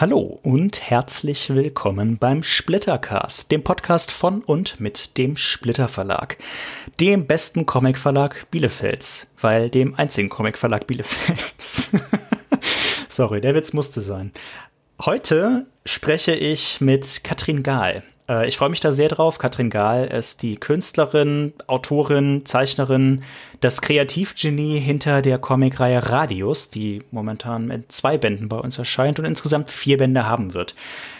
Hallo und herzlich willkommen beim Splittercast, dem Podcast von und mit dem Splitter Verlag, dem besten Comicverlag Bielefelds, weil dem einzigen Comicverlag Bielefelds. Sorry, der Witz musste sein. Heute spreche ich mit Katrin Gahl. Äh, ich freue mich da sehr drauf. Katrin Gahl ist die Künstlerin, Autorin, Zeichnerin, das Kreativgenie hinter der Comicreihe Radius, die momentan in zwei Bänden bei uns erscheint und insgesamt vier Bände haben wird.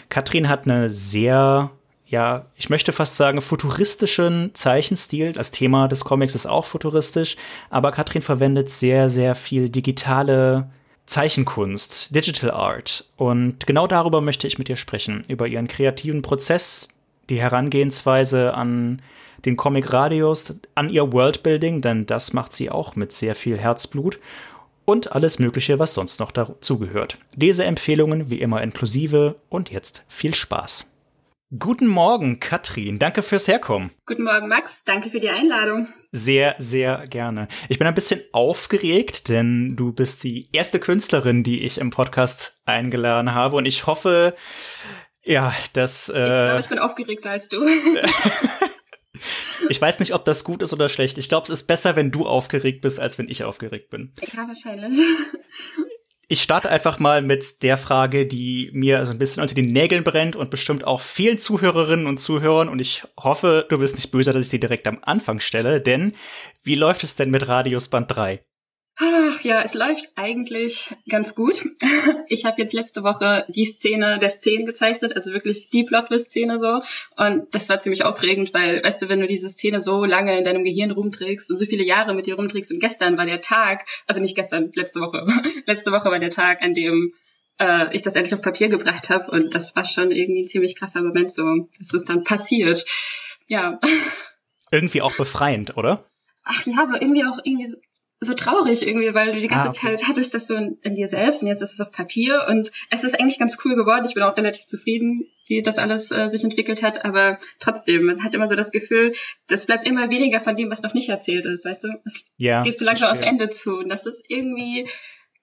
Katrin hat eine sehr ja, ich möchte fast sagen, futuristischen Zeichenstil. Das Thema des Comics ist auch futuristisch, aber Katrin verwendet sehr, sehr viel digitale Zeichenkunst, Digital Art. Und genau darüber möchte ich mit ihr sprechen, über ihren kreativen Prozess, die Herangehensweise an den Comic Radius, an ihr Worldbuilding, denn das macht sie auch mit sehr viel Herzblut und alles Mögliche, was sonst noch dazugehört. Leseempfehlungen wie immer inklusive und jetzt viel Spaß. Guten Morgen, Katrin. Danke fürs Herkommen. Guten Morgen, Max. Danke für die Einladung. Sehr, sehr gerne. Ich bin ein bisschen aufgeregt, denn du bist die erste Künstlerin, die ich im Podcast eingeladen habe. Und ich hoffe, ja, das. Äh, ich glaube, ich bin aufgeregter als du. ich weiß nicht, ob das gut ist oder schlecht. Ich glaube, es ist besser, wenn du aufgeregt bist, als wenn ich aufgeregt bin. Ja, wahrscheinlich. Ich starte einfach mal mit der Frage, die mir so ein bisschen unter den Nägeln brennt und bestimmt auch vielen Zuhörerinnen und Zuhörern. Und ich hoffe, du bist nicht böse, dass ich sie direkt am Anfang stelle. Denn wie läuft es denn mit Radius Band 3? Ach, ja, es läuft eigentlich ganz gut. Ich habe jetzt letzte Woche die Szene der Szenen gezeichnet, also wirklich die Plotwist-Szene so. Und das war ziemlich aufregend, weil, weißt du, wenn du diese Szene so lange in deinem Gehirn rumträgst und so viele Jahre mit dir rumträgst und gestern war der Tag, also nicht gestern, letzte Woche, letzte Woche war der Tag, an dem äh, ich das endlich auf Papier gebracht habe. Und das war schon irgendwie ein ziemlich krasser Moment so. Es ist dann passiert. Ja. Irgendwie auch befreiend, oder? Ach ja, aber irgendwie auch irgendwie so so traurig irgendwie, weil du die ganze ah, okay. Zeit hattest das so in, in, dir selbst und jetzt ist es auf Papier und es ist eigentlich ganz cool geworden. Ich bin auch relativ zufrieden, wie das alles äh, sich entwickelt hat, aber trotzdem, man hat immer so das Gefühl, das bleibt immer weniger von dem, was noch nicht erzählt ist, weißt du? Es ja, geht so langsam aufs Ende zu und das ist irgendwie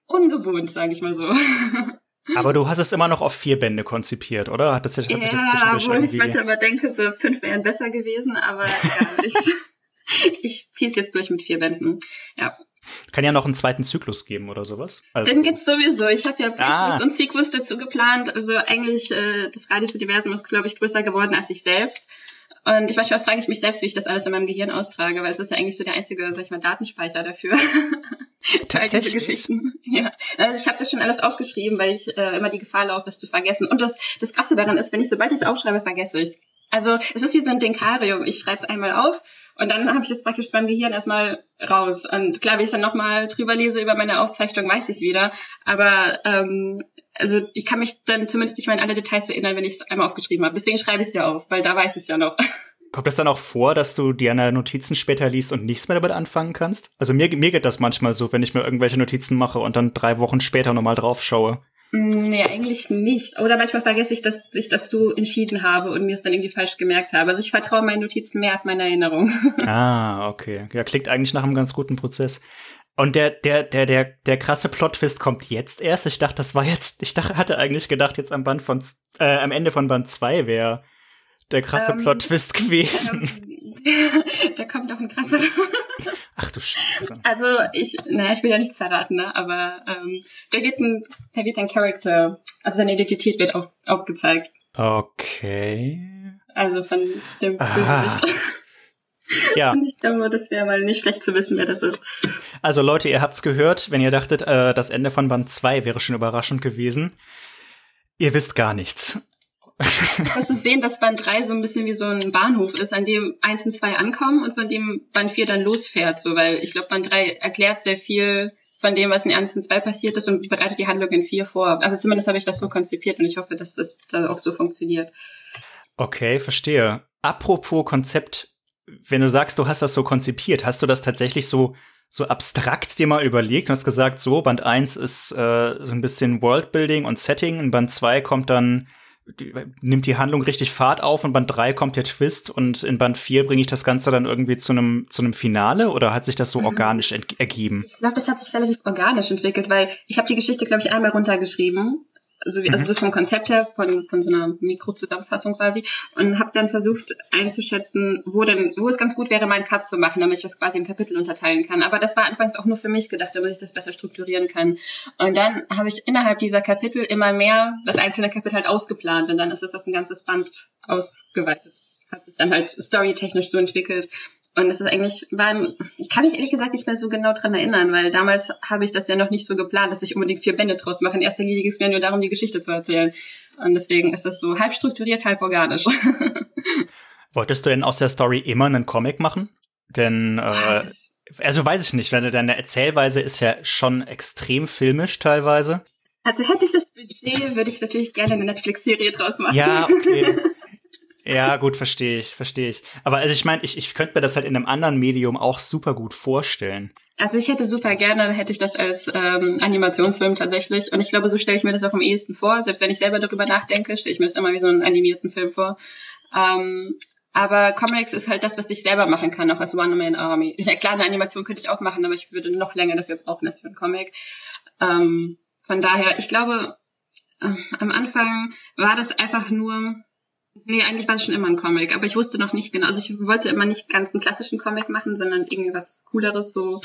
ungewohnt, sage ich mal so. Aber du hast es immer noch auf vier Bände konzipiert, oder? Hat das, hat ja, das obwohl ich manchmal immer denke, so fünf wären besser gewesen, aber gar nicht. ich ziehe es jetzt durch mit vier Bänden. Ja. Kann ja noch einen zweiten Zyklus geben oder sowas. Also. Den gibt's sowieso. Ich habe ja ah. und Sequels dazu geplant. Also eigentlich, äh, das Radius-Universum ist, glaube ich, größer geworden als ich selbst. Und ich manchmal frage ich mich selbst, wie ich das alles in meinem Gehirn austrage, weil es ist ja eigentlich so der einzige, sag ich mal, Datenspeicher dafür. Tatsächlich. Geschichten. Ja. Also ich habe das schon alles aufgeschrieben, weil ich äh, immer die Gefahr laufe, es zu vergessen. Und das, das Krasse daran ist, wenn ich sobald ich es aufschreibe, vergesse ich Also es ist wie so ein Denkarium. Ich schreibe es einmal auf und dann habe ich es praktisch beim Gehirn erstmal raus. Und klar, wenn ich dann nochmal drüber lese über meine Aufzeichnung, weiß ich es wieder. Aber ähm, also ich kann mich dann zumindest nicht mehr an alle Details erinnern, wenn ich es einmal aufgeschrieben habe. Deswegen schreibe ich es ja auf, weil da weiß ich es ja noch. Kommt es dann auch vor, dass du dir deine Notizen später liest und nichts mehr damit anfangen kannst? Also mir, mir geht das manchmal so, wenn ich mir irgendwelche Notizen mache und dann drei Wochen später nochmal drauf schaue. Mm, nee, eigentlich nicht. Oder manchmal vergesse ich, dass ich das so entschieden habe und mir es dann irgendwie falsch gemerkt habe. Also ich vertraue meinen Notizen mehr als meiner Erinnerung. Ah, okay. Ja, klingt eigentlich nach einem ganz guten Prozess. Und der, der, der, der, der krasse Plot-Twist kommt jetzt erst. Ich dachte, das war jetzt, ich dachte, hatte eigentlich gedacht, jetzt am Band von, äh, am Ende von Band 2 wäre der krasse ähm, Plot-Twist gewesen. Ähm, da kommt noch ein krasser. Ach du Scheiße. Also ich, naja, ich will ja nichts verraten, ne? aber ähm, da wird ein, da wird ein Charakter, also seine Identität wird auf, aufgezeigt. Okay. Also von dem Bösewicht. Ja. Und ich glaube, das wäre mal nicht schlecht zu wissen, wer das ist. Also Leute, ihr habt's gehört, wenn ihr dachtet, äh, das Ende von Band 2 wäre schon überraschend gewesen. Ihr wisst gar nichts. Kannst du sehen, dass Band 3 so ein bisschen wie so ein Bahnhof ist, an dem 1 und 2 ankommen und von dem Band 4 dann losfährt, so, weil ich glaube, Band 3 erklärt sehr viel von dem, was in 1 und 2 passiert ist und bereitet die Handlung in 4 vor. Also zumindest habe ich das so konzipiert und ich hoffe, dass das da auch so funktioniert. Okay, verstehe. Apropos Konzept, wenn du sagst, du hast das so konzipiert, hast du das tatsächlich so so abstrakt dir mal überlegt und hast gesagt, so, Band 1 ist äh, so ein bisschen Worldbuilding und Setting, in Band 2 kommt dann die, nimmt die Handlung richtig Fahrt auf und Band 3 kommt der Twist und in Band 4 bringe ich das Ganze dann irgendwie zu einem zu einem Finale oder hat sich das so mhm. organisch ergeben? Ich glaube, das hat sich relativ organisch entwickelt, weil ich habe die Geschichte, glaube ich, einmal runtergeschrieben also, wie, also so vom Konzept her, von, von so einer Mikrozusammenfassung quasi, und habe dann versucht einzuschätzen, wo denn, wo es ganz gut wäre, meinen Cut zu machen, damit ich das quasi in Kapitel unterteilen kann. Aber das war anfangs auch nur für mich gedacht, damit ich das besser strukturieren kann. Und dann habe ich innerhalb dieser Kapitel immer mehr das einzelne Kapitel halt ausgeplant und dann ist es auf ein ganzes Band ausgeweitet. Hat sich dann halt storytechnisch so entwickelt. Und es ist eigentlich, war, ich kann mich ehrlich gesagt nicht mehr so genau dran erinnern, weil damals habe ich das ja noch nicht so geplant, dass ich unbedingt vier Bände draus mache. In erster Linie ging es mir nur darum, die Geschichte zu erzählen. Und deswegen ist das so halb strukturiert, halb organisch. Wolltest du denn aus der Story immer einen Comic machen? Denn, äh, also weiß ich nicht, deine Erzählweise ist ja schon extrem filmisch teilweise. Also hätte ich das Budget, würde ich natürlich gerne eine Netflix-Serie draus machen. Ja, okay. Ja, gut, verstehe ich, verstehe ich. Aber also ich meine, ich, ich könnte mir das halt in einem anderen Medium auch super gut vorstellen. Also ich hätte super gerne, hätte ich das als ähm, Animationsfilm tatsächlich. Und ich glaube, so stelle ich mir das auch am ehesten vor. Selbst wenn ich selber darüber nachdenke, stelle ich mir das immer wie so einen animierten Film vor. Ähm, aber Comics ist halt das, was ich selber machen kann, auch als One-Man-Army. Ja, klar, eine Animation könnte ich auch machen, aber ich würde noch länger dafür brauchen als für einen Comic. Ähm, von daher, ich glaube, äh, am Anfang war das einfach nur Nee, eigentlich war es schon immer ein Comic, aber ich wusste noch nicht genau. Also ich wollte immer nicht ganz einen klassischen Comic machen, sondern irgendwas Cooleres, so,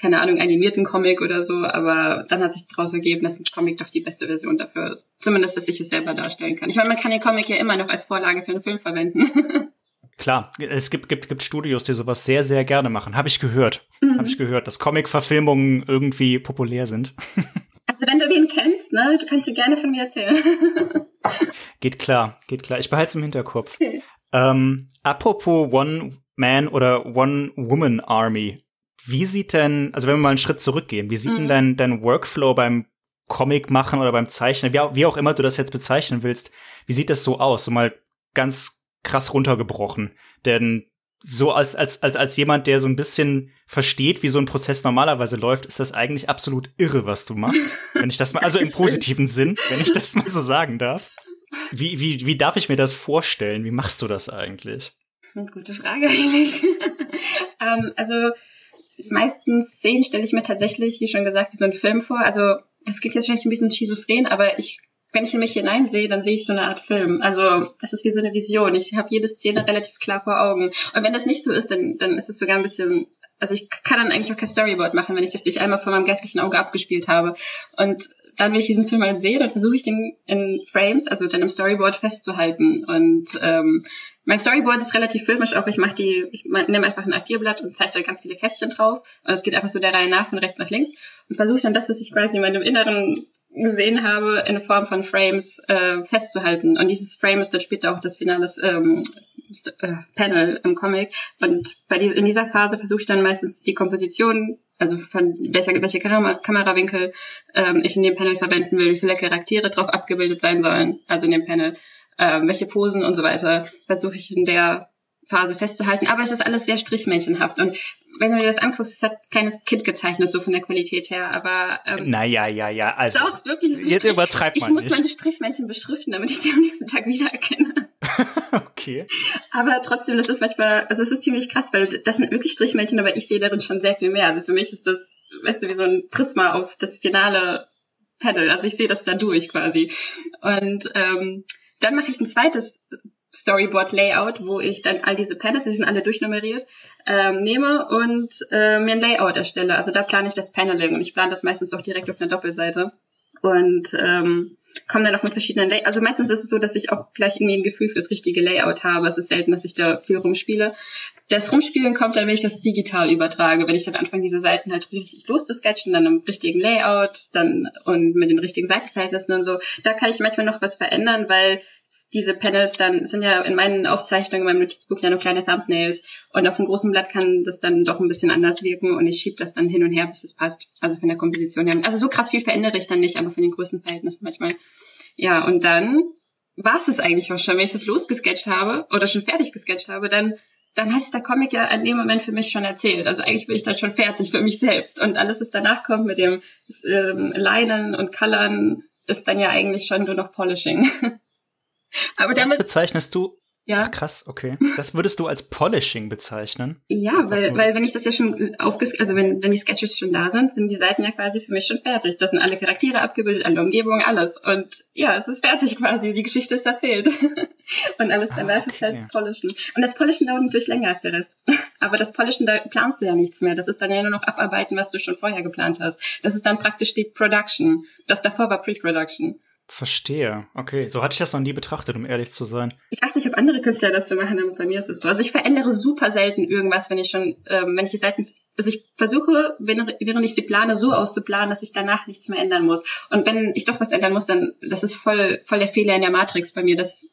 keine Ahnung, animierten Comic oder so, aber dann hat sich daraus ergeben, dass ein Comic doch die beste Version dafür ist. Zumindest, dass ich es selber darstellen kann. Ich meine, man kann den Comic ja immer noch als Vorlage für einen Film verwenden. Klar, es gibt, gibt, gibt Studios, die sowas sehr, sehr gerne machen. Habe ich gehört. Mhm. Habe ich gehört, dass Comic-Verfilmungen irgendwie populär sind. Also wenn du wen kennst, ne, du kannst dir gerne von mir erzählen. geht klar, geht klar. Ich behalte es im Hinterkopf. Okay. Ähm, apropos One-Man oder One-Woman-Army. Wie sieht denn, also wenn wir mal einen Schritt zurückgehen, wie sieht mhm. denn dein, dein Workflow beim Comic machen oder beim Zeichnen, wie, wie auch immer du das jetzt bezeichnen willst, wie sieht das so aus? So mal ganz krass runtergebrochen. Denn so als, als, als, als jemand, der so ein bisschen versteht, wie so ein Prozess normalerweise läuft, ist das eigentlich absolut irre, was du machst. Wenn ich das mal, also im positiven Sinn, wenn ich das mal so sagen darf. Wie, wie, wie darf ich mir das vorstellen? Wie machst du das eigentlich? Eine gute Frage eigentlich. ähm, also, die meisten Szenen stelle ich mir tatsächlich, wie schon gesagt, wie so ein Film vor. Also, das klingt jetzt vielleicht ein bisschen schizophren, aber ich wenn ich in mich hineinsehe, dann sehe ich so eine Art Film. Also das ist wie so eine Vision. Ich habe jede Szene relativ klar vor Augen. Und wenn das nicht so ist, dann, dann ist es sogar ein bisschen, also ich kann dann eigentlich auch kein Storyboard machen, wenn ich das nicht einmal vor meinem geistlichen Auge abgespielt habe. Und dann, wenn ich diesen Film mal sehe, dann versuche ich den in Frames, also dann im Storyboard festzuhalten. Und ähm, mein Storyboard ist relativ filmisch auch. Ich mache die, ich nehme einfach ein A4-Blatt und zeichne da ganz viele Kästchen drauf. Und es geht einfach so der Reihe nach, von rechts nach links. Und versuche dann das, was ich quasi in meinem Inneren gesehen habe, in Form von Frames äh, festzuhalten. Und dieses Frame ist dann später auch das finale ähm, äh, Panel im Comic. Und bei dies, in dieser Phase versuche ich dann meistens die Komposition, also von welcher, welche Kamera, Kamerawinkel ähm, ich in dem Panel verwenden will, wie viele Charaktere drauf abgebildet sein sollen, also in dem Panel, äh, welche Posen und so weiter, versuche ich in der Phase festzuhalten. Aber es ist alles sehr strichmännchenhaft. Und wenn du dir das anguckst, es hat ein kleines Kind gezeichnet, so von der Qualität her. Aber ähm, naja, ja, ja. Also ist auch wirklich so jetzt Strich, übertreibt man Ich muss nicht. meine Strichmännchen beschriften, damit ich sie am nächsten Tag wiedererkenne. okay. Aber trotzdem, das ist manchmal, also es ist ziemlich krass, weil das sind wirklich Strichmännchen, aber ich sehe darin schon sehr viel mehr. Also für mich ist das, weißt du, wie so ein Prisma auf das finale Panel. Also ich sehe das da durch quasi. Und ähm, dann mache ich ein zweites Storyboard-Layout, wo ich dann all diese Panels, die sind alle durchnummeriert, ähm, nehme und äh, mir ein Layout erstelle. Also da plane ich das Paneling und ich plane das meistens auch direkt auf einer Doppelseite. Und ähm, komme dann auch mit verschiedenen Layouts. Also meistens ist es so, dass ich auch gleich irgendwie ein Gefühl fürs richtige Layout habe. Es ist selten, dass ich da viel rumspiele. Das Rumspielen kommt dann, wenn ich das digital übertrage. Wenn ich dann anfange, diese Seiten halt richtig loszusketchen, dann im richtigen Layout, dann und mit den richtigen Seitenverhältnissen und so. Da kann ich manchmal noch was verändern, weil diese Panels dann sind ja in meinen Aufzeichnungen, in meinem Notizbuch ja nur kleine Thumbnails und auf einem großen Blatt kann das dann doch ein bisschen anders wirken und ich schiebe das dann hin und her, bis es passt. Also von der Komposition her. Also so krass viel verändere ich dann nicht, aber von den Größenverhältnissen manchmal. Ja, und dann war es das eigentlich auch schon. Wenn ich das losgesketcht habe oder schon fertig gesketcht habe, dann dann heißt der Comic ja in dem Moment für mich schon erzählt. Also eigentlich bin ich dann schon fertig für mich selbst. Und alles, was danach kommt mit dem ähm, Linen und Colorn, ist dann ja eigentlich schon nur noch Polishing. Aber damit. Was bezeichnest du, Ja. Ach, krass, okay. Das würdest du als Polishing bezeichnen? Ja, weil, weil wenn ich das ja schon aufges also wenn, wenn die Sketches schon da sind, sind die Seiten ja quasi für mich schon fertig. Das sind alle Charaktere abgebildet, alle Umgebungen, alles. Und ja, es ist fertig quasi. Die Geschichte ist erzählt. Und alles danach ah, okay. ist halt Polischen. Und das Polischen dauert natürlich länger als der Rest. Aber das Polischen, da planst du ja nichts mehr. Das ist dann ja nur noch abarbeiten, was du schon vorher geplant hast. Das ist dann praktisch die Production. Das davor war Pre-Production. Verstehe. Okay, so hatte ich das noch nie betrachtet, um ehrlich zu sein. Ich weiß nicht, ob andere Künstler das so machen, aber bei mir ist es so. Also ich verändere super selten irgendwas, wenn ich schon, ähm, wenn ich die Seiten, also ich versuche, während ich sie plane, so auszuplanen, dass ich danach nichts mehr ändern muss. Und wenn ich doch was ändern muss, dann, das ist voll, voll der Fehler in der Matrix bei mir. Das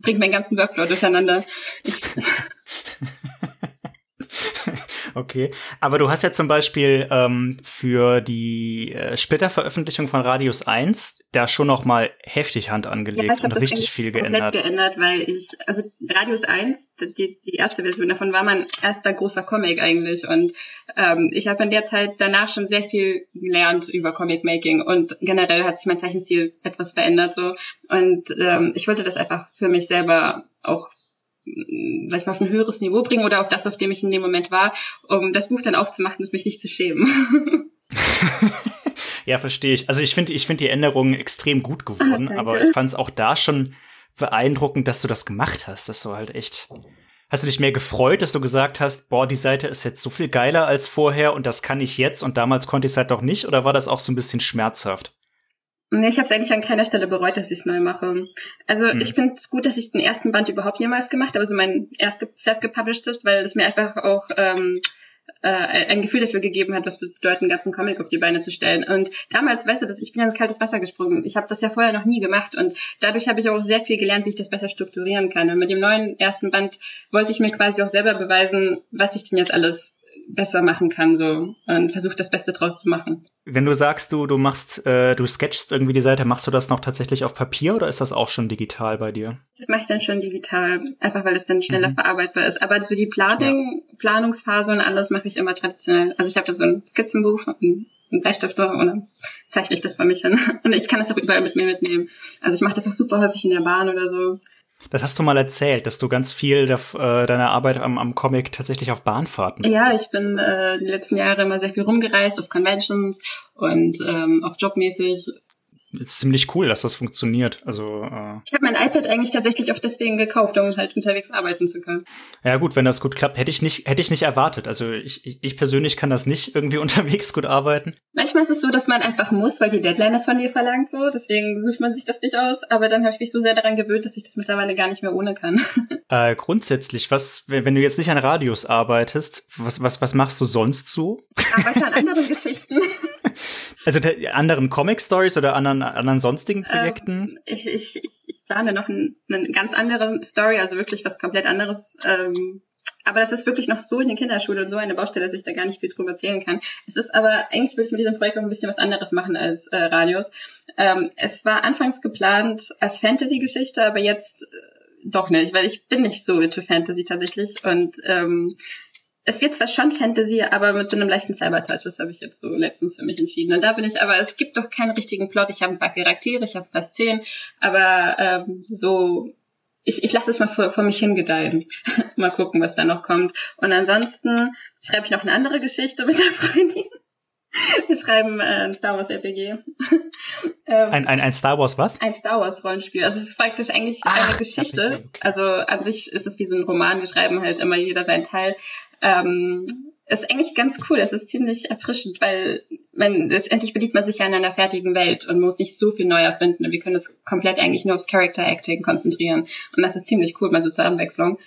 bringt meinen ganzen Workflow durcheinander. Ich Okay, aber du hast ja zum Beispiel ähm, für die äh, Splitterveröffentlichung von Radius 1 da schon noch mal heftig Hand angelegt ja, und richtig viel geändert. geändert, weil ich, also Radius 1, die, die erste Version davon war mein erster großer Comic eigentlich und ähm, ich habe in der Zeit danach schon sehr viel gelernt über Comic Making und generell hat sich mein Zeichenstil etwas verändert so und ähm, ich wollte das einfach für mich selber auch sag ich mal, auf ein höheres Niveau bringen oder auf das, auf dem ich in dem Moment war, um das Buch dann aufzumachen und mich nicht zu schämen. ja, verstehe ich. Also ich finde ich finde die Änderungen extrem gut geworden, ah, aber ich fand es auch da schon beeindruckend, dass du das gemacht hast. Das so halt echt. Hast du dich mehr gefreut, dass du gesagt hast, boah, die Seite ist jetzt so viel geiler als vorher und das kann ich jetzt und damals konnte ich es halt doch nicht? Oder war das auch so ein bisschen schmerzhaft? Nee, ich habe es eigentlich an keiner Stelle bereut, dass ich es neu mache. Also hm. ich finde es gut, dass ich den ersten Band überhaupt jemals gemacht habe, also mein erst self-gepublished weil es mir einfach auch ähm, äh, ein Gefühl dafür gegeben hat, was bedeutet, einen ganzen Comic auf die Beine zu stellen. Und damals, weißt du, das, ich bin ja ins kaltes Wasser gesprungen. Ich habe das ja vorher noch nie gemacht und dadurch habe ich auch sehr viel gelernt, wie ich das besser strukturieren kann. Und mit dem neuen ersten Band wollte ich mir quasi auch selber beweisen, was ich denn jetzt alles besser machen kann so und versuche das Beste draus zu machen. Wenn du sagst, du du machst, äh, du sketchst irgendwie die Seite, machst du das noch tatsächlich auf Papier oder ist das auch schon digital bei dir? Das mache ich dann schon digital, einfach weil es dann schneller mhm. verarbeitbar ist. Aber so die Planung, ja. Planungsphase und alles mache ich immer traditionell. Also ich habe da so ein Skizzenbuch und einen Bleistift und dann zeichne ich das bei mich hin. Und ich kann das auch überall mit mir mitnehmen. Also ich mache das auch super häufig in der Bahn oder so. Das hast du mal erzählt, dass du ganz viel der, äh, deiner Arbeit am, am Comic tatsächlich auf Bahnfahrten. Ja, ich bin äh, die letzten Jahre immer sehr viel rumgereist auf Conventions und ähm, auch jobmäßig ist ziemlich cool, dass das funktioniert. Also äh ich habe mein iPad eigentlich tatsächlich auch deswegen gekauft, um halt unterwegs arbeiten zu können. Ja gut, wenn das gut klappt, hätte ich nicht hätte ich nicht erwartet. Also ich, ich, ich persönlich kann das nicht irgendwie unterwegs gut arbeiten. Manchmal ist es so, dass man einfach muss, weil die Deadline das von dir verlangt so. Deswegen sucht man sich das nicht aus. Aber dann habe ich mich so sehr daran gewöhnt, dass ich das mittlerweile gar nicht mehr ohne kann. Äh, grundsätzlich, was wenn, wenn du jetzt nicht an Radios arbeitest, was was was machst du sonst so? Arbeite an anderen Geschichten. Also anderen Comic-Stories oder anderen, anderen sonstigen ähm, Projekten? Ähm, ich, ich, ich plane noch ein, eine ganz andere Story, also wirklich was komplett anderes. Ähm, aber das ist wirklich noch so in der Kinderschule und so eine Baustelle, dass ich da gar nicht viel drüber erzählen kann. Es ist aber, eigentlich will ich mit diesem Projekt auch ein bisschen was anderes machen als äh, Radios. Ähm, es war anfangs geplant als Fantasy-Geschichte, aber jetzt äh, doch nicht, weil ich bin nicht so into Fantasy tatsächlich und ähm, es wird zwar schon Fantasy, aber mit so einem leichten Cyber-Touch, das habe ich jetzt so letztens für mich entschieden. Und da bin ich, aber es gibt doch keinen richtigen Plot. Ich habe ein paar Charaktere, ich habe fast zehn, aber ähm, so, ich, ich lasse es mal vor, vor mich hingedeihen. mal gucken, was da noch kommt. Und ansonsten schreibe ich noch eine andere Geschichte mit der Freundin. Wir schreiben äh, ein Star Wars RPG. ähm, ein, ein, ein Star Wars was? Ein Star Wars Rollenspiel. Also es ist praktisch eigentlich Ach, eine Geschichte. Also an sich ist es wie so ein Roman. Wir schreiben halt immer jeder seinen Teil. Ähm, ist eigentlich ganz cool. Es ist ziemlich erfrischend, weil man letztendlich bedient man sich ja in einer fertigen Welt und muss nicht so viel neu erfinden. Und wir können uns komplett eigentlich nur aufs Character Acting konzentrieren. Und das ist ziemlich cool, mal so zur Abwechslung.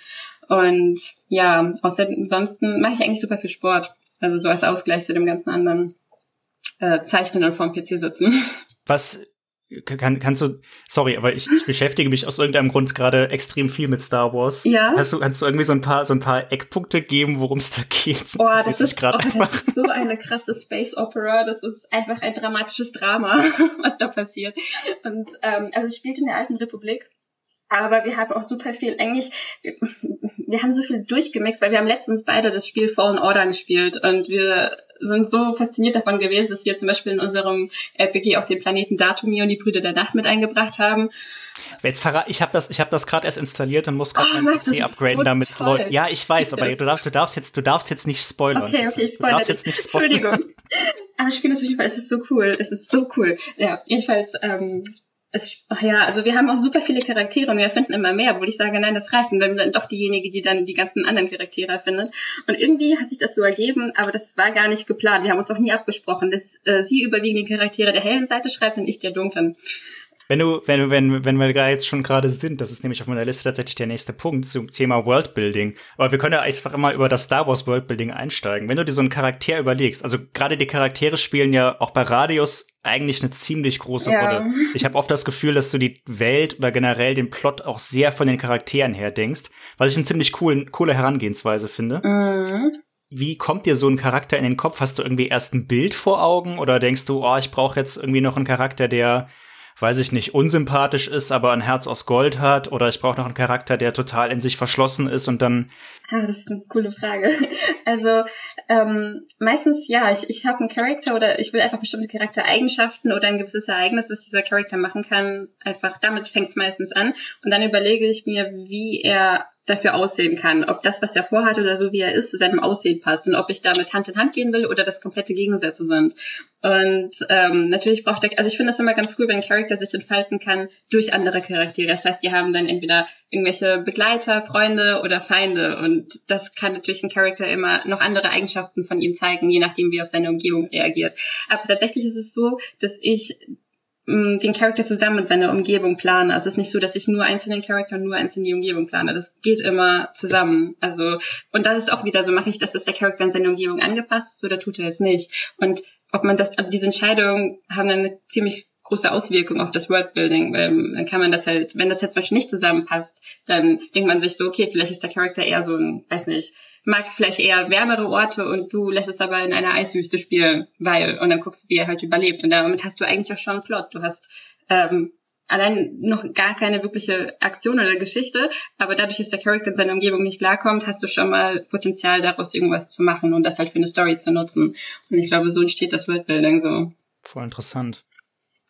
Und ja, ansonsten mache ich eigentlich super viel Sport. Also so als Ausgleich zu dem ganzen anderen äh, Zeichnen und vorm PC sitzen. Was kann, kannst du, sorry, aber ich, ich beschäftige mich aus irgendeinem Grund gerade extrem viel mit Star Wars. Ja. Hast du, kannst du irgendwie so ein paar, so ein paar Eckpunkte geben, worum es da geht? Oh, das, das ist, oh, das ist so eine krasse Space Opera. Das ist einfach ein dramatisches Drama, was da passiert. Und ähm, also es spielt in der alten Republik aber wir haben auch super viel, eigentlich, wir haben so viel durchgemixt, weil wir haben letztens beide das Spiel Fallen Order gespielt und wir sind so fasziniert davon gewesen, dass wir zum Beispiel in unserem RPG auch den Planeten Datumir und die Brüder der Nacht mit eingebracht haben. Jetzt verrat, ich habe das, ich habe das gerade erst installiert und muss gerade oh, meinen PC upgraden, so damit es läuft. Ja, ich weiß, aber du darfst, du darfst jetzt, du darfst jetzt nicht spoilern. Okay, okay, ich spoilere. Du darfst jetzt nicht spoilern. Entschuldigung. Aber das Spiel ist auf jeden Fall, es ist so cool, es ist so cool. Ja, jedenfalls ähm, es, ach ja, also wir haben auch super viele Charaktere und wir erfinden immer mehr, obwohl ich sage, nein, das reicht. Und dann, doch diejenige, die dann die ganzen anderen Charaktere erfindet. Und irgendwie hat sich das so ergeben, aber das war gar nicht geplant. Wir haben uns auch nie abgesprochen, dass äh, sie überwiegend die Charaktere der hellen Seite schreibt und ich der dunklen. Wenn du, wenn, wenn, wenn wir da jetzt schon gerade sind, das ist nämlich auf meiner Liste tatsächlich der nächste Punkt zum Thema Worldbuilding. Aber wir können ja einfach immer über das Star Wars Worldbuilding einsteigen. Wenn du dir so einen Charakter überlegst, also gerade die Charaktere spielen ja auch bei Radius eigentlich eine ziemlich große ja. Rolle. Ich habe oft das Gefühl, dass du die Welt oder generell den Plot auch sehr von den Charakteren her denkst, was ich eine ziemlich coolen, coole Herangehensweise finde. Mhm. Wie kommt dir so ein Charakter in den Kopf? Hast du irgendwie erst ein Bild vor Augen oder denkst du, oh, ich brauche jetzt irgendwie noch einen Charakter, der weiß ich nicht, unsympathisch ist, aber ein Herz aus Gold hat, oder ich brauche noch einen Charakter, der total in sich verschlossen ist und dann. Ah, das ist eine coole Frage. Also ähm, meistens ja, ich, ich habe einen Charakter oder ich will einfach bestimmte Charaktereigenschaften oder ein gewisses Ereignis, was dieser Charakter machen kann. Einfach damit fängt es meistens an und dann überlege ich mir, wie er dafür aussehen kann, ob das, was er vorhat oder so wie er ist, zu seinem Aussehen passt und ob ich damit Hand in Hand gehen will oder das komplette Gegensätze sind. Und ähm, natürlich braucht er, also ich finde das immer ganz cool, wenn ein Charakter sich entfalten kann durch andere Charaktere. Das heißt, die haben dann entweder irgendwelche Begleiter, Freunde oder Feinde und das kann natürlich ein Charakter immer noch andere Eigenschaften von ihm zeigen, je nachdem, wie er auf seine Umgebung reagiert. Aber tatsächlich ist es so, dass ich den Charakter zusammen mit seiner Umgebung plane. Also es ist nicht so, dass ich nur einzelnen Charakter und nur einzeln die Umgebung plane. Das geht immer zusammen. Also, und das ist auch wieder so, mache ich das, dass der Charakter an seine Umgebung angepasst ist oder tut er es nicht? Und ob man das, also diese Entscheidungen haben dann eine ziemlich große Auswirkung auf das Worldbuilding, weil dann kann man das halt, wenn das jetzt zum Beispiel nicht zusammenpasst, dann denkt man sich so, okay, vielleicht ist der Charakter eher so ein, weiß nicht, mag vielleicht eher wärmere Orte und du lässt es aber in einer Eiswüste spielen, weil, und dann guckst du, wie er halt überlebt. Und damit hast du eigentlich auch schon einen Plot. Du hast ähm, allein noch gar keine wirkliche Aktion oder Geschichte, aber dadurch, dass der Charakter in seiner Umgebung nicht klarkommt, hast du schon mal Potenzial daraus irgendwas zu machen und das halt für eine Story zu nutzen. Und ich glaube, so entsteht das Worldbuilding so. Voll interessant.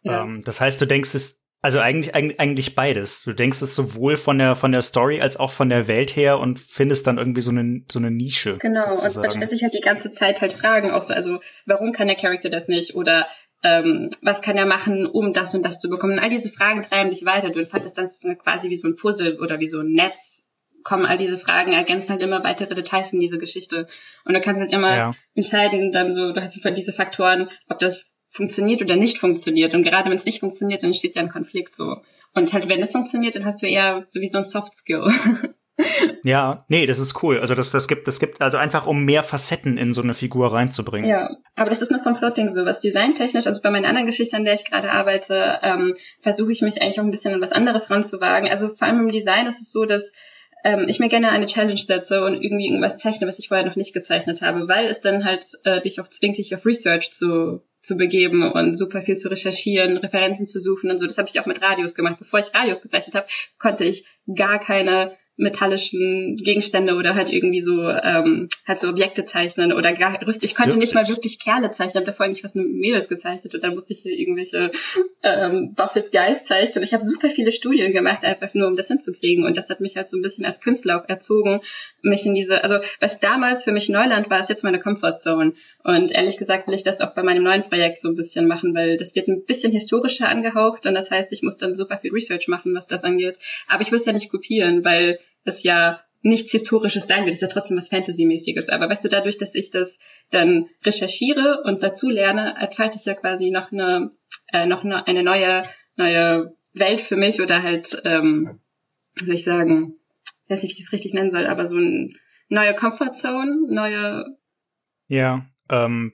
Ja. Ähm, das heißt, du denkst es also eigentlich, eigentlich beides. Du denkst es sowohl von der, von der Story als auch von der Welt her und findest dann irgendwie so eine, so eine Nische. Genau, sozusagen. und man stellt sich halt die ganze Zeit halt Fragen, auch so, also, warum kann der Charakter das nicht? Oder, ähm, was kann er machen, um das und das zu bekommen? Und all diese Fragen treiben dich weiter. Du fasst das dann quasi wie so ein Puzzle oder wie so ein Netz kommen all diese Fragen, ergänzen halt immer weitere Details in diese Geschichte. Und du kannst halt immer ja. entscheiden, dann so, du hast diese Faktoren, ob das funktioniert oder nicht funktioniert. Und gerade wenn es nicht funktioniert, dann entsteht ja ein Konflikt so. Und halt, wenn es funktioniert, dann hast du eher sowieso ein Soft Skill. ja, nee, das ist cool. Also das, das gibt, das gibt also einfach, um mehr Facetten in so eine Figur reinzubringen. Ja, aber das ist nur vom Plotting so. Was designtechnisch, also bei meinen anderen Geschichten, an der ich gerade arbeite, ähm, versuche ich mich eigentlich auch ein bisschen an was anderes ranzuwagen. Also vor allem im Design ist es so, dass ähm, ich mir gerne eine Challenge setze und irgendwie irgendwas zeichne, was ich vorher noch nicht gezeichnet habe, weil es dann halt äh, dich auch zwingt, dich auf Research zu zu begeben und super viel zu recherchieren, Referenzen zu suchen und so. Das habe ich auch mit Radios gemacht. Bevor ich Radios gezeichnet habe, konnte ich gar keine metallischen Gegenstände oder halt irgendwie so ähm, halt so Objekte zeichnen oder gar Rüst. Ich konnte nicht mal wirklich Kerle zeichnen, habe davor eigentlich was mit Mädels gezeichnet und dann musste ich hier irgendwelche ähm, Buffett Guys zeichnen. Ich habe super viele Studien gemacht, einfach nur um das hinzukriegen und das hat mich halt so ein bisschen als Künstler auch erzogen, mich in diese, also was damals für mich Neuland war, ist jetzt meine Comfortzone und ehrlich gesagt will ich das auch bei meinem neuen Projekt so ein bisschen machen, weil das wird ein bisschen historischer angehaucht und das heißt, ich muss dann super viel Research machen, was das angeht, aber ich will es ja nicht kopieren, weil es ja nichts Historisches sein wird, es ist ja trotzdem was Fantasy-mäßiges. Aber weißt du, dadurch, dass ich das dann recherchiere und dazu lerne, entfalte ich ja quasi noch eine, äh, noch eine, eine neue, neue Welt für mich oder halt, ähm, wie soll ich sagen, ich weiß nicht, wie ich das richtig nennen soll, aber so eine neue Comfortzone, neue. Ja, ähm,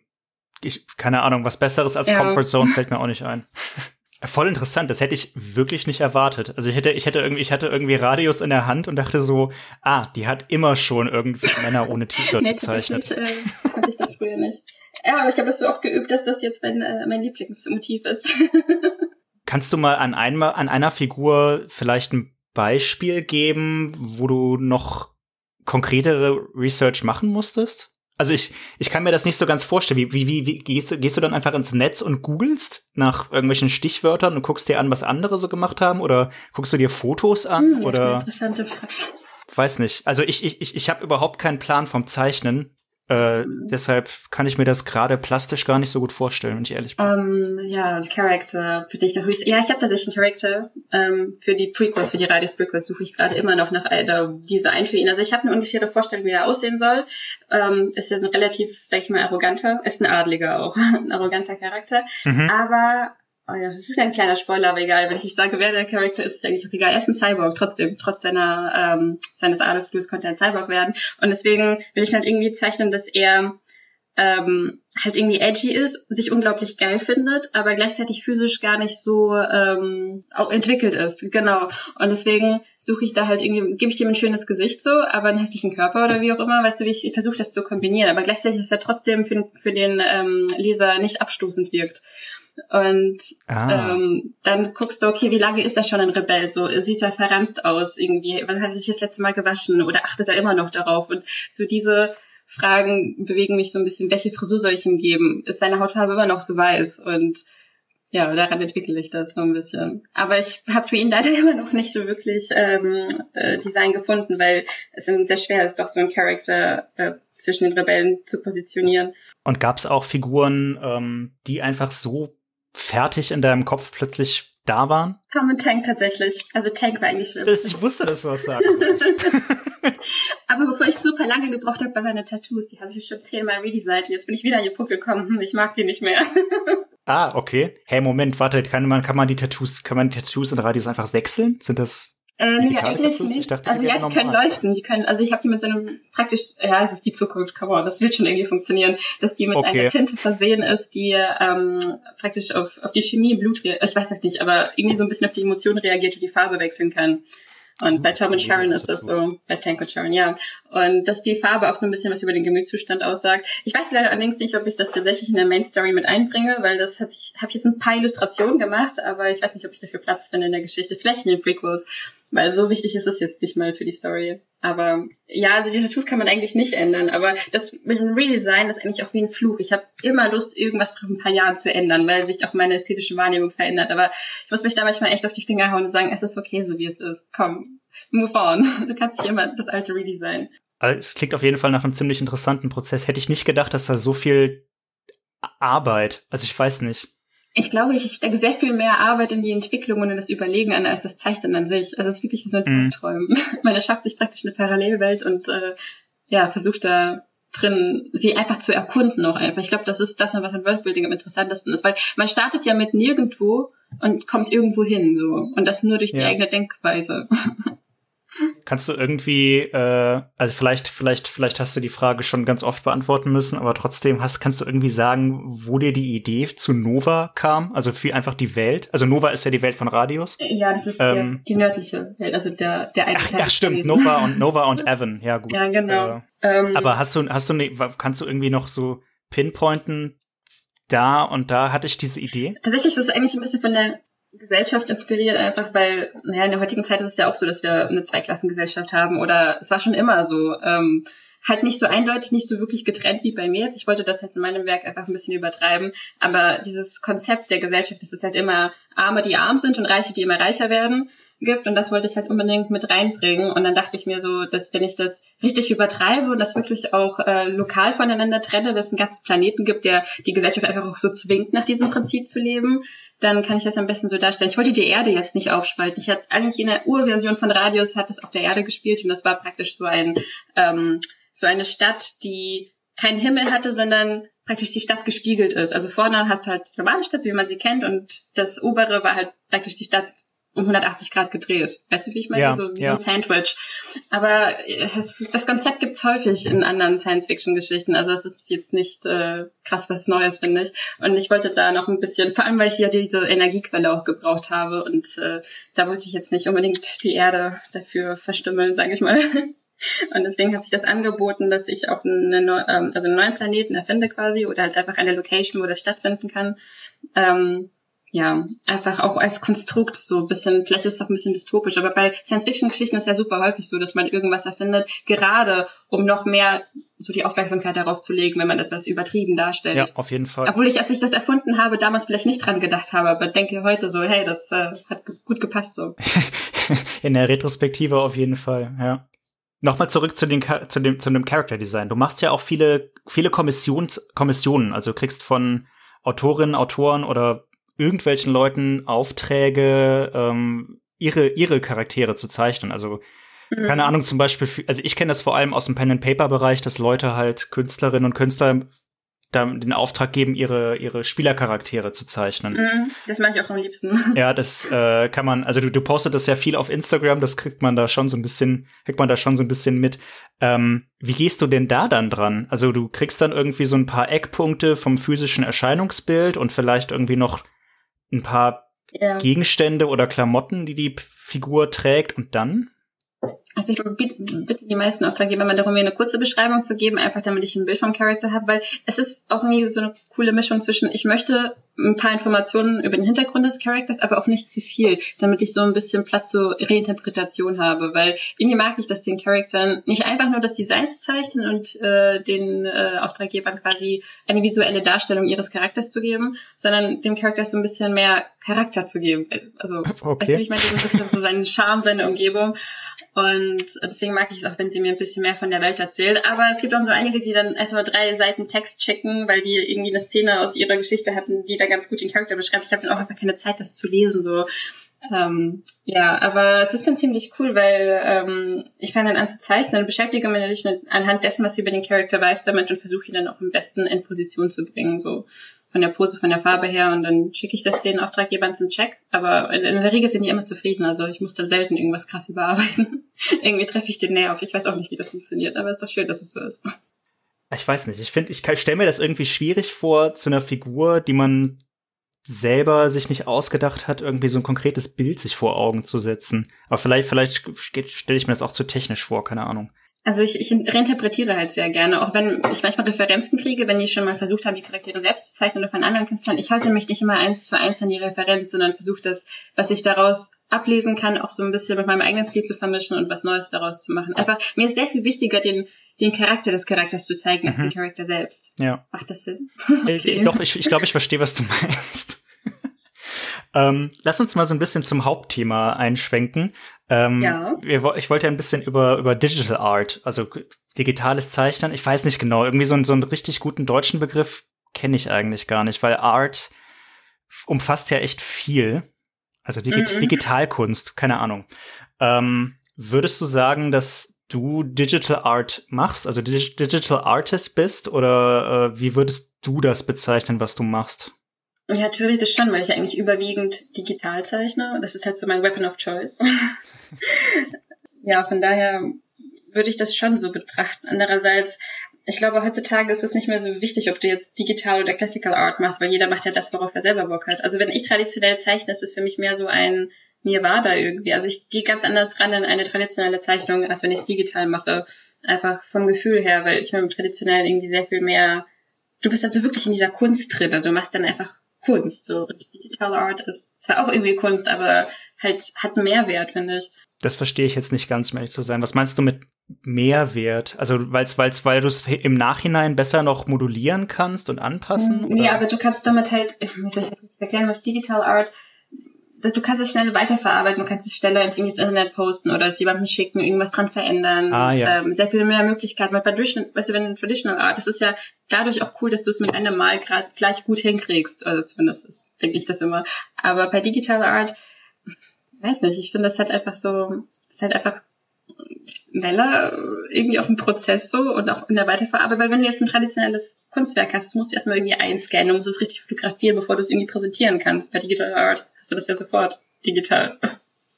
ich, keine Ahnung, was Besseres als ja. Comfort fällt mir auch nicht ein. Voll interessant, das hätte ich wirklich nicht erwartet. Also ich hätte, ich hätte irgendwie, ich hatte irgendwie Radius in der Hand und dachte so, ah, die hat immer schon irgendwie Männer ohne T-Shirt nee, gezeichnet. Äh, konnte ich das früher nicht. Ja, aber ich habe es so oft geübt, dass das jetzt mein, äh, mein Lieblingsmotiv ist. Kannst du mal an einmal an einer Figur vielleicht ein Beispiel geben, wo du noch konkretere Research machen musstest? Also ich, ich kann mir das nicht so ganz vorstellen. Wie, wie, wie, wie gehst, du, gehst du dann einfach ins Netz und googelst nach irgendwelchen Stichwörtern und guckst dir an, was andere so gemacht haben? Oder guckst du dir Fotos an? Hm, oder? Interessante Frage. Weiß nicht. Also ich, ich, ich, ich habe überhaupt keinen Plan vom Zeichnen. Äh, deshalb kann ich mir das gerade plastisch gar nicht so gut vorstellen, wenn ich ehrlich bin. Um, ähm, ja, Charakter, für dich der höchste. Ja, ich habe tatsächlich einen Charakter. Ähm, für die Prequels, für die Radius Prequels suche ich gerade immer noch nach einer Design für ihn. Also ich habe eine ungefähre Vorstellung, wie er aussehen soll. Ähm, ist ja ein relativ, sag ich mal, arroganter, ist ein Adliger auch, ein arroganter Charakter. Mhm. Aber Oh ja, das ist ein kleiner Spoiler, aber egal. Wenn ich sage, wer der Charakter ist, ist eigentlich auch egal. Er ist ein Cyborg, trotzdem. Trotz seiner, ähm, seines Adelsblues konnte er ein Cyborg werden. Und deswegen will ich halt irgendwie zeichnen, dass er ähm, halt irgendwie edgy ist, sich unglaublich geil findet, aber gleichzeitig physisch gar nicht so ähm, auch entwickelt ist. Genau. Und deswegen suche ich da halt irgendwie, gebe ich dem ein schönes Gesicht so, aber einen hässlichen Körper oder wie auch immer, weißt du, wie ich, ich versuche das zu kombinieren, aber gleichzeitig ist er trotzdem für, für den ähm, Leser nicht abstoßend wirkt. Und ah. ähm, dann guckst du, okay, wie lange ist er schon ein Rebell? So sieht er verranzt aus irgendwie? Wann hat er sich das letzte Mal gewaschen? Oder achtet er immer noch darauf? Und so diese Fragen bewegen mich so ein bisschen, welche Frisur soll ich ihm geben? Ist seine Hautfarbe immer noch so weiß? Und ja, daran entwickle ich das so ein bisschen. Aber ich habe für ihn leider immer noch nicht so wirklich ähm, äh, Design gefunden, weil es sehr schwer ist, doch so ein Charakter äh, zwischen den Rebellen zu positionieren. Und gab es auch Figuren, ähm, die einfach so fertig in deinem Kopf plötzlich da waren? Common Tank tatsächlich. Also Tank war eigentlich schlimm. Das, ich wusste, dass du was sagen Aber bevor ich super lange gebraucht habe bei seinen Tattoos, die habe ich schon zehnmal redesigned. Jetzt bin ich wieder an den Punkt gekommen, hm, ich mag die nicht mehr. ah, okay. Hey, Moment, warte, kann man, kann man die Tattoos, kann man die Tattoos und Radios einfach wechseln? Sind das äh, nee, eigentlich nicht. Dachte, also ja, die können leuchten. Die können, also ich habe die mit so einem praktisch, ja, es ist die Zukunft, come on, das wird schon irgendwie funktionieren, dass die mit okay. einer Tinte versehen ist, die ähm, praktisch auf, auf die Chemie im Blut, ich weiß nicht, aber irgendwie so ein bisschen auf die Emotionen reagiert und die Farbe wechseln kann. Und bei Tom und Sharon ist das so, bei Tank und Sharon, ja. Und dass die Farbe auch so ein bisschen was über den Gemütszustand aussagt. Ich weiß leider allerdings nicht, ob ich das tatsächlich in der Main Story mit einbringe, weil das hat ich, habe jetzt ein paar Illustrationen gemacht, aber ich weiß nicht, ob ich dafür Platz finde in der Geschichte. Vielleicht in den Prequels. Weil so wichtig ist es jetzt nicht mal für die Story. Aber ja, also die Tattoos kann man eigentlich nicht ändern. Aber das mit dem Redesign ist eigentlich auch wie ein Fluch. Ich habe immer Lust, irgendwas nach ein paar Jahren zu ändern, weil sich auch meine ästhetische Wahrnehmung verändert. Aber ich muss mich da manchmal echt auf die Finger hauen und sagen, es ist okay, so wie es ist. Komm, move on. Du kannst nicht immer das alte Redesign. Also es klingt auf jeden Fall nach einem ziemlich interessanten Prozess. Hätte ich nicht gedacht, dass da so viel Arbeit, also ich weiß nicht ich glaube, ich stecke sehr viel mehr Arbeit in die Entwicklung und in das Überlegen an, als das Zeichnen an sich. Also es ist wirklich wie so ein mhm. Träumen. Man erschafft sich praktisch eine Parallelwelt und äh, ja, versucht da drin, sie einfach zu erkunden auch einfach. Ich glaube, das ist das, was an Worldbuilding am interessantesten ist, weil man startet ja mit nirgendwo und kommt irgendwo hin, so. Und das nur durch die ja. eigene Denkweise. Kannst du irgendwie, äh, also vielleicht, vielleicht, vielleicht hast du die Frage schon ganz oft beantworten müssen, aber trotzdem hast, kannst du irgendwie sagen, wo dir die Idee zu Nova kam? Also für einfach die Welt. Also Nova ist ja die Welt von Radius. Ja, das ist ähm, der, die nördliche Welt, also der, der eine Ach, ach stimmt, Nova und Nova und Evan, ja gut. Ja, genau. Äh, ähm, aber hast du, hast du, ne, kannst du irgendwie noch so pinpointen, da und da hatte ich diese Idee? Tatsächlich ist es eigentlich ein bisschen von der Gesellschaft inspiriert, einfach weil, naja, in der heutigen Zeit ist es ja auch so, dass wir eine Zweiklassengesellschaft haben oder es war schon immer so. Ähm, halt nicht so eindeutig, nicht so wirklich getrennt wie bei mir jetzt. Ich wollte das halt in meinem Werk einfach ein bisschen übertreiben. Aber dieses Konzept der Gesellschaft, dass es halt immer Arme, die arm sind und Reiche, die immer reicher werden gibt und das wollte ich halt unbedingt mit reinbringen und dann dachte ich mir so, dass wenn ich das richtig übertreibe und das wirklich auch äh, lokal voneinander trenne, dass es einen ganzen Planeten gibt, der die Gesellschaft einfach auch so zwingt, nach diesem Prinzip zu leben, dann kann ich das am besten so darstellen. Ich wollte die Erde jetzt nicht aufspalten. Ich hatte eigentlich in der Urversion von Radius hat das auf der Erde gespielt und das war praktisch so ein ähm, so eine Stadt, die keinen Himmel hatte, sondern praktisch die Stadt gespiegelt ist. Also vorne hast du halt die normale Stadt, wie man sie kennt, und das obere war halt praktisch die Stadt 180 Grad gedreht. Weißt du, wie ich meine? Ja, so wie ja. so ein Sandwich. Aber es, das Konzept gibt's häufig in anderen Science-Fiction-Geschichten. Also es ist jetzt nicht äh, krass was Neues, finde ich. Und ich wollte da noch ein bisschen, vor allem weil ich ja diese Energiequelle auch gebraucht habe. Und äh, da wollte ich jetzt nicht unbedingt die Erde dafür verstümmeln, sage ich mal. Und deswegen hat sich das angeboten, dass ich auch eine, ähm, also einen neuen Planeten erfinde quasi oder halt einfach eine Location, wo das stattfinden kann. Ähm, ja, einfach auch als Konstrukt so ein bisschen, vielleicht ist es auch ein bisschen dystopisch, aber bei Science-Fiction-Geschichten ist ja super häufig so, dass man irgendwas erfindet, gerade um noch mehr so die Aufmerksamkeit darauf zu legen, wenn man etwas übertrieben darstellt. Ja, auf jeden Fall. Obwohl ich, als ich das erfunden habe, damals vielleicht nicht dran gedacht habe, aber denke heute so, hey, das äh, hat gut gepasst so. In der Retrospektive auf jeden Fall, ja. Nochmal zurück zu, den, zu dem, zu dem Character Design. Du machst ja auch viele, viele Kommissions, Kommissionen, also kriegst von Autorinnen, Autoren oder irgendwelchen Leuten Aufträge, ähm, ihre, ihre Charaktere zu zeichnen. Also, mhm. keine Ahnung, zum Beispiel, für, also ich kenne das vor allem aus dem Pen-and-Paper-Bereich, dass Leute halt Künstlerinnen und Künstler da den Auftrag geben, ihre, ihre Spielercharaktere zu zeichnen. Mhm, das mache ich auch am liebsten. Ja, das äh, kann man, also du, du postet das ja viel auf Instagram, das kriegt man da schon so ein bisschen, kriegt man da schon so ein bisschen mit. Ähm, wie gehst du denn da dann dran? Also du kriegst dann irgendwie so ein paar Eckpunkte vom physischen Erscheinungsbild und vielleicht irgendwie noch ein paar ja. Gegenstände oder Klamotten, die die Figur trägt und dann? Also ich bitte die meisten Auftraggeber mal darum, mir eine kurze Beschreibung zu geben, einfach damit ich ein Bild vom Charakter habe, weil es ist auch irgendwie so eine coole Mischung zwischen, ich möchte ein paar Informationen über den Hintergrund des Charakters, aber auch nicht zu viel, damit ich so ein bisschen Platz zur Reinterpretation habe, weil irgendwie mag ich das den Charakteren nicht einfach nur das Design zu zeichnen und äh, den äh, Auftraggebern quasi eine visuelle Darstellung ihres Charakters zu geben, sondern dem Charakter so ein bisschen mehr Charakter zu geben. Also, okay. weißt du, ich meine, so ein bisschen so seinen Charme, seine Umgebung. Und deswegen mag ich es auch, wenn sie mir ein bisschen mehr von der Welt erzählt. Aber es gibt auch so einige, die dann etwa drei Seiten Text checken, weil die irgendwie eine Szene aus ihrer Geschichte hatten, die da ganz gut den Charakter beschreibt. Ich habe dann auch einfach keine Zeit, das zu lesen. So. Ähm, ja, aber es ist dann ziemlich cool, weil ähm, ich fange dann an zu zeichnen und beschäftige mich anhand dessen, was ich über den Charakter weiß, damit und versuche ihn dann auch am besten in Position zu bringen. So von der Pose, von der Farbe her und dann schicke ich das den Auftraggebern zum Check. Aber in, der Regel sind die immer zufrieden. Also ich muss dann selten irgendwas krass überarbeiten. Irgendwie treffe ich den Nerv. Ich weiß auch nicht, wie das funktioniert, aber es ist doch schön, dass es so ist. Ich weiß nicht. Ich finde, ich stelle mir das irgendwie schwierig vor, zu einer Figur, die man selber sich nicht ausgedacht hat, irgendwie so ein konkretes Bild sich vor Augen zu setzen. Aber vielleicht, vielleicht stelle ich mir das auch zu technisch vor, keine Ahnung. Also ich, ich reinterpretiere halt sehr gerne, auch wenn ich manchmal Referenzen kriege, wenn die schon mal versucht haben, die Charaktere selbst zu zeichnen oder von anderen Künstlern. Ich halte mich nicht immer eins zu eins an die Referenz, sondern versuche das, was ich daraus ablesen kann, auch so ein bisschen mit meinem eigenen Stil zu vermischen und was Neues daraus zu machen. Einfach, mir ist sehr viel wichtiger, den, den Charakter des Charakters zu zeigen, mhm. als den Charakter selbst. Ja. Macht das Sinn? okay. Doch, ich, ich glaube, ich verstehe, was du meinst. Ähm, lass uns mal so ein bisschen zum Hauptthema einschwenken. Ähm, ja. Wir, ich wollte ja ein bisschen über, über Digital Art, also digitales Zeichnen. Ich weiß nicht genau, irgendwie so, so einen richtig guten deutschen Begriff kenne ich eigentlich gar nicht, weil Art umfasst ja echt viel. Also Digi mhm. Digitalkunst, keine Ahnung. Ähm, würdest du sagen, dass du Digital Art machst, also Dig Digital Artist bist, oder äh, wie würdest du das bezeichnen, was du machst? Ja, theoretisch schon, weil ich eigentlich überwiegend digital zeichne. Das ist halt so mein Weapon of Choice. ja, von daher würde ich das schon so betrachten. Andererseits, ich glaube, heutzutage ist es nicht mehr so wichtig, ob du jetzt digital oder classical art machst, weil jeder macht ja das, worauf er selber Bock hat. Also wenn ich traditionell zeichne, ist es für mich mehr so ein mir war da irgendwie. Also ich gehe ganz anders ran in eine traditionelle Zeichnung, als wenn ich es digital mache. Einfach vom Gefühl her, weil ich mit traditionell irgendwie sehr viel mehr, du bist also wirklich in dieser Kunst drin. Also du machst dann einfach Kunst. So Digital Art ist zwar auch irgendwie Kunst, aber halt hat Mehrwert, finde ich. Das verstehe ich jetzt nicht ganz, um ehrlich zu sein. Was meinst du mit Mehrwert? Also weil's, weil's, weil du es im Nachhinein besser noch modulieren kannst und anpassen? Nee, oder? aber du kannst damit halt, wie soll ich das erklären, mit Digital Art du kannst es schnell weiterverarbeiten, du kannst es schneller ins Internet posten oder es jemandem schicken, irgendwas dran verändern. Ah, ja. ähm, sehr viel mehr Möglichkeiten. Weil bei Traditional, weißt du, wenn du Traditional Art, das ist ja dadurch auch cool, dass du es mit einem Mal gerade gleich gut hinkriegst. Also zumindest finde ich das immer. Aber bei Digital Art, weiß nicht, ich finde das halt einfach so, ist halt einfach schneller irgendwie auf dem Prozess so und auch in der Weiterverarbeitung, weil wenn du jetzt ein traditionelles Kunstwerk hast, das musst du erstmal irgendwie einscannen und musst es richtig fotografieren, bevor du es irgendwie präsentieren kannst. Bei Digital Art hast du das ja sofort digital.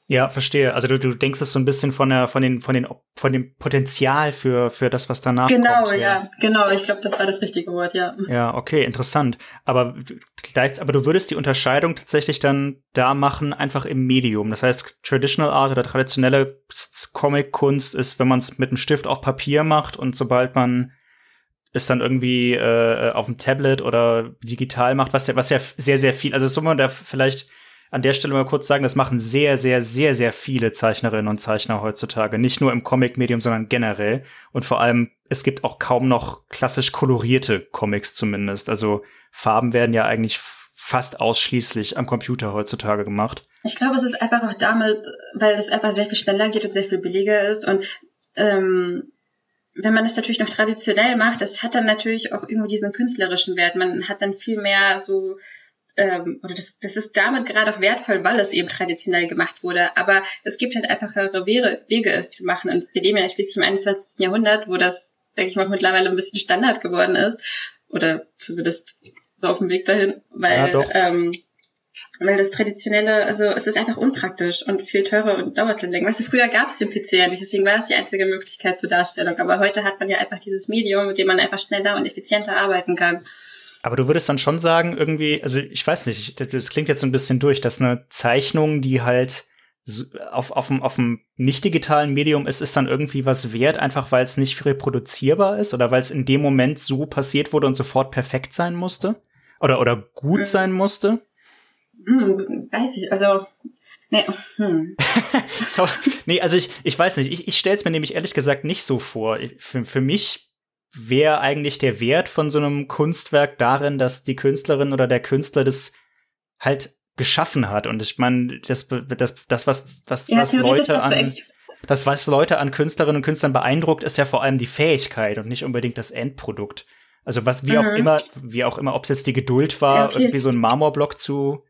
Ja, verstehe. Also du, du denkst es so ein bisschen von der, von den, von den, von dem Potenzial für, für das, was danach genau, kommt. Genau, ja, genau. Ich glaube, das war das richtige Wort, ja. Ja, okay, interessant. Aber aber du würdest die Unterscheidung tatsächlich dann da machen, einfach im Medium. Das heißt, Traditional Art oder traditionelle Comic-Kunst ist, wenn man es mit einem Stift auf Papier macht und sobald man es dann irgendwie äh, auf dem Tablet oder digital macht, was ja, was ja sehr, sehr viel, also soll man da vielleicht an der Stelle mal kurz sagen, das machen sehr, sehr, sehr, sehr viele Zeichnerinnen und Zeichner heutzutage. Nicht nur im Comic-Medium, sondern generell. Und vor allem, es gibt auch kaum noch klassisch kolorierte Comics zumindest. Also Farben werden ja eigentlich fast ausschließlich am Computer heutzutage gemacht. Ich glaube, es ist einfach auch damit, weil es einfach sehr viel schneller geht und sehr viel billiger ist und ähm, wenn man es natürlich noch traditionell macht, das hat dann natürlich auch irgendwie diesen künstlerischen Wert. Man hat dann viel mehr so ähm, oder das, das ist damit gerade auch wertvoll, weil es eben traditionell gemacht wurde. Aber es gibt halt einfachere Wege, Wege es zu machen. Und wir leben ja schließlich im 21. Jahrhundert, wo das, denke ich mal, mittlerweile ein bisschen Standard geworden ist. Oder zumindest so auf dem Weg dahin, weil, ja, ähm, weil das traditionelle, also es ist einfach unpraktisch und viel teurer und dauert dann länger. Weißt du, früher gab es den PC ja nicht, deswegen war es die einzige Möglichkeit zur Darstellung. Aber heute hat man ja einfach dieses Medium, mit dem man einfach schneller und effizienter arbeiten kann. Aber du würdest dann schon sagen, irgendwie, also ich weiß nicht, das klingt jetzt so ein bisschen durch, dass eine Zeichnung, die halt auf, auf, dem, auf dem nicht digitalen Medium ist, ist dann irgendwie was wert, einfach weil es nicht reproduzierbar ist oder weil es in dem Moment so passiert wurde und sofort perfekt sein musste? Oder, oder gut hm. sein musste? Hm, weiß ich, also Nee. Hm. so, nee, also ich, ich weiß nicht, ich, ich stelle es mir nämlich ehrlich gesagt nicht so vor. Für, für mich wäre eigentlich der Wert von so einem Kunstwerk darin, dass die Künstlerin oder der Künstler das halt geschaffen hat. Und ich meine, das, das, das, was, was, ja, was Leute an, das, was Leute an Künstlerinnen und Künstlern beeindruckt, ist ja vor allem die Fähigkeit und nicht unbedingt das Endprodukt. Also was, wie mhm. auch immer, wie auch immer, ob es jetzt die Geduld war, ja, irgendwie so einen Marmorblock zu,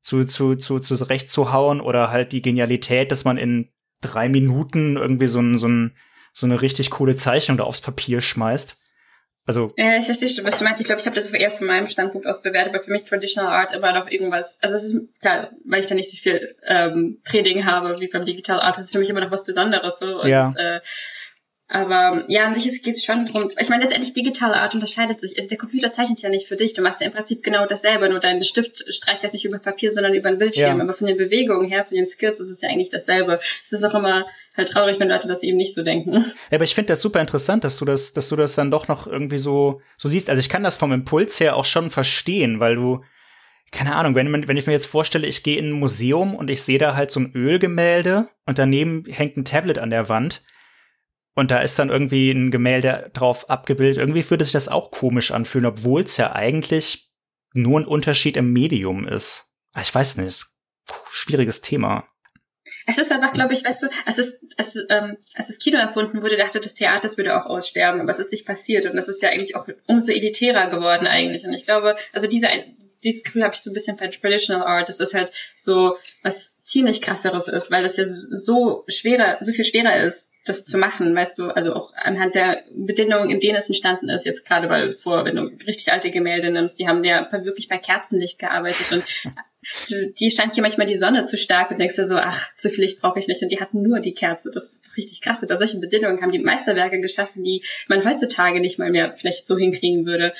zu, zu, zu, zu zurecht zu hauen oder halt die Genialität, dass man in drei Minuten irgendwie so ein, so ein so eine richtig coole Zeichnung da aufs Papier schmeißt. Also. Ja, ich verstehe schon, was du meinst. Ich glaube, ich habe das eher von meinem Standpunkt aus bewertet, aber für mich Traditional Art immer noch irgendwas. Also es ist klar, weil ich da nicht so viel ähm, Training habe wie beim Digital Art, das ist für mich immer noch was Besonderes so. Und, ja. Äh, aber ja, an sich geht es schon darum. Ich meine, letztendlich digitale Art unterscheidet sich. Also der Computer zeichnet ja nicht für dich. Du machst ja im Prinzip genau dasselbe, nur dein Stift streicht ja nicht über Papier, sondern über einen Bildschirm. Ja. Aber von den Bewegungen her, von den Skills ist es ja eigentlich dasselbe. Es ist auch immer halt traurig, wenn Leute das eben nicht so denken. Ja, aber ich finde das super interessant, dass du das, dass du das dann doch noch irgendwie so, so siehst. Also ich kann das vom Impuls her auch schon verstehen, weil du, keine Ahnung, wenn, wenn ich mir jetzt vorstelle, ich gehe in ein Museum und ich sehe da halt so ein Ölgemälde und daneben hängt ein Tablet an der Wand und da ist dann irgendwie ein Gemälde drauf abgebildet. Irgendwie würde sich das auch komisch anfühlen, obwohl es ja eigentlich nur ein Unterschied im Medium ist. Ah, ich weiß nicht, schwieriges Thema. Es ist einfach, glaube ich, weißt du, als es, als, ähm, als das Kino erfunden wurde, dachte das Theater, das würde auch aussterben, aber es ist nicht passiert und das ist ja eigentlich auch umso elitärer geworden eigentlich. Und ich glaube, also diese, dieses Gefühl habe ich so ein bisschen bei Traditional Art, dass das halt so was ziemlich krasseres ist, weil das ja so schwerer, so viel schwerer ist, das zu machen, weißt du, also auch anhand der Bedingungen, in denen es entstanden ist, jetzt gerade weil vor, wenn du richtig alte Gemälde nimmst, die haben ja wirklich bei Kerzenlicht gearbeitet und die scheint hier manchmal die Sonne zu stark und denkst du so, ach, zu viel Licht brauche ich nicht und die hatten nur die Kerze, das ist richtig krass. Unter solchen Bedingungen haben die Meisterwerke geschaffen, die man heutzutage nicht mal mehr vielleicht so hinkriegen würde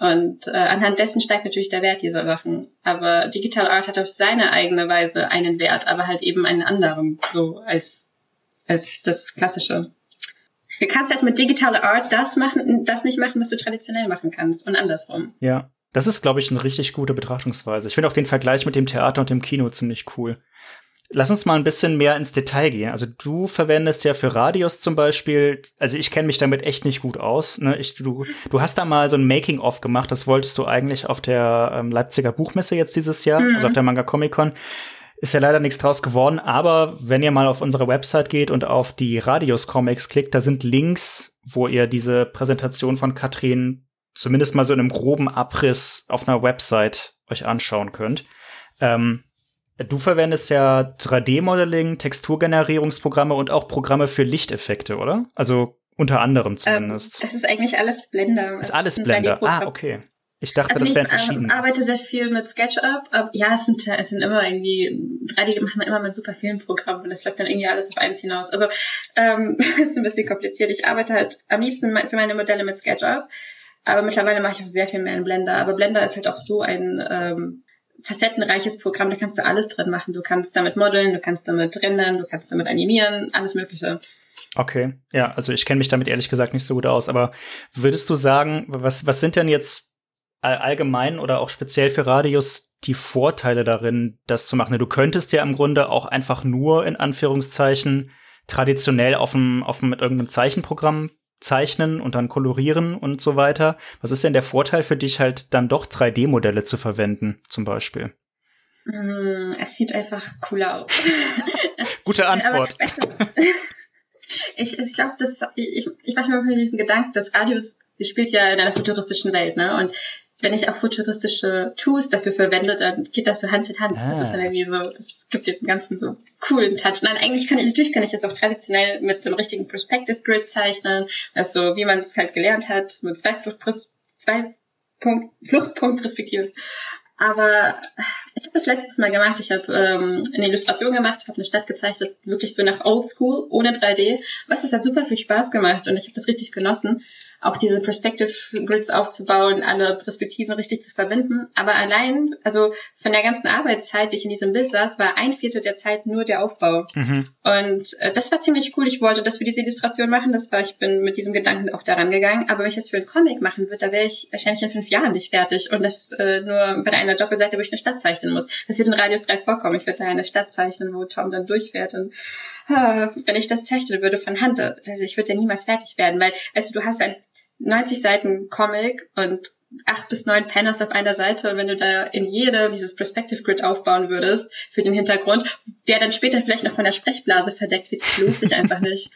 und äh, anhand dessen steigt natürlich der Wert dieser Sachen. Aber Digital Art hat auf seine eigene Weise einen Wert, aber halt eben einen anderen, so als als das klassische. Du kannst halt mit digitaler Art das machen, das nicht machen, was du traditionell machen kannst und andersrum. Ja, das ist, glaube ich, eine richtig gute Betrachtungsweise. Ich finde auch den Vergleich mit dem Theater und dem Kino ziemlich cool. Lass uns mal ein bisschen mehr ins Detail gehen. Also du verwendest ja für Radios zum Beispiel, also ich kenne mich damit echt nicht gut aus. Ne? Ich, du, du hast da mal so ein Making-of gemacht, das wolltest du eigentlich auf der ähm, Leipziger Buchmesse jetzt dieses Jahr, mhm. also auf der Manga Comic Con. Ist ja leider nichts draus geworden, aber wenn ihr mal auf unsere Website geht und auf die Radius Comics klickt, da sind Links, wo ihr diese Präsentation von Katrin zumindest mal so in einem groben Abriss auf einer Website euch anschauen könnt. Ähm, du verwendest ja 3D-Modeling, Texturgenerierungsprogramme und auch Programme für Lichteffekte, oder? Also unter anderem ähm, zumindest. Ähm, das ist eigentlich alles Blender. Ist alles Blender. Ah, okay. Ich dachte, also das wären verschiedene. Ich arbeite sehr viel mit SketchUp. Ja, es sind, es sind immer irgendwie, 3D macht man immer mit super vielen Programmen und das läuft dann irgendwie alles auf eins hinaus. Also, ähm, ist ein bisschen kompliziert. Ich arbeite halt am liebsten für meine Modelle mit SketchUp, aber mittlerweile mache ich auch sehr viel mehr in Blender. Aber Blender ist halt auch so ein, ähm, facettenreiches Programm, da kannst du alles drin machen. Du kannst damit modeln, du kannst damit rendern, du kannst damit animieren, alles Mögliche. Okay, ja, also ich kenne mich damit ehrlich gesagt nicht so gut aus, aber würdest du sagen, was, was sind denn jetzt allgemein oder auch speziell für Radius die Vorteile darin, das zu machen? Du könntest ja im Grunde auch einfach nur in Anführungszeichen traditionell auf dem, auf dem mit irgendeinem Zeichenprogramm zeichnen und dann kolorieren und so weiter. Was ist denn der Vorteil für dich halt dann doch 3D-Modelle zu verwenden, zum Beispiel? Mm, es sieht einfach cooler aus. Gute Antwort. ich ich glaube, ich, ich mache mir diesen Gedanken, das Radius spielt ja in einer futuristischen Welt, ne? Und wenn ich auch futuristische Tools dafür verwende, dann geht das so Hand in Hand. Ah. Das ist dann irgendwie so, das gibt dem Ganzen so coolen Touch. Nein, eigentlich kann ich, natürlich kann ich das auch traditionell mit dem richtigen Perspective Grid zeichnen, also wie man es halt gelernt hat, mit zwei, zwei Punkt, Fluchtpunkt respektive. Aber ich habe das letztes Mal gemacht. Ich habe ähm, eine Illustration gemacht, habe eine Stadt gezeichnet, wirklich so nach Old School, ohne 3D. Was das hat super viel Spaß gemacht und ich habe das richtig genossen auch diese Perspective Grids aufzubauen, alle Perspektiven richtig zu verbinden. Aber allein, also von der ganzen Arbeitszeit, die ich in diesem Bild saß, war ein Viertel der Zeit nur der Aufbau. Mhm. Und äh, das war ziemlich cool. Ich wollte, dass wir diese Illustration machen. Das war, ich bin mit diesem Gedanken auch daran gegangen. Aber wenn ich das für einen Comic machen würde, da wäre ich wahrscheinlich in fünf Jahren nicht fertig. Und das äh, nur bei einer Doppelseite, wo ich eine Stadt zeichnen muss. Das wird in Radius 3 vorkommen. Ich würde da eine Stadt zeichnen, wo Tom dann durchfährt. Und äh, wenn ich das zeichnen würde von Hand, äh, ich würde ja niemals fertig werden. Weil, weißt du, du hast ein 90 Seiten Comic und acht bis neun Panels auf einer Seite und wenn du da in jede dieses Perspective Grid aufbauen würdest für den Hintergrund, der dann später vielleicht noch von der Sprechblase verdeckt wird, das lohnt sich einfach nicht.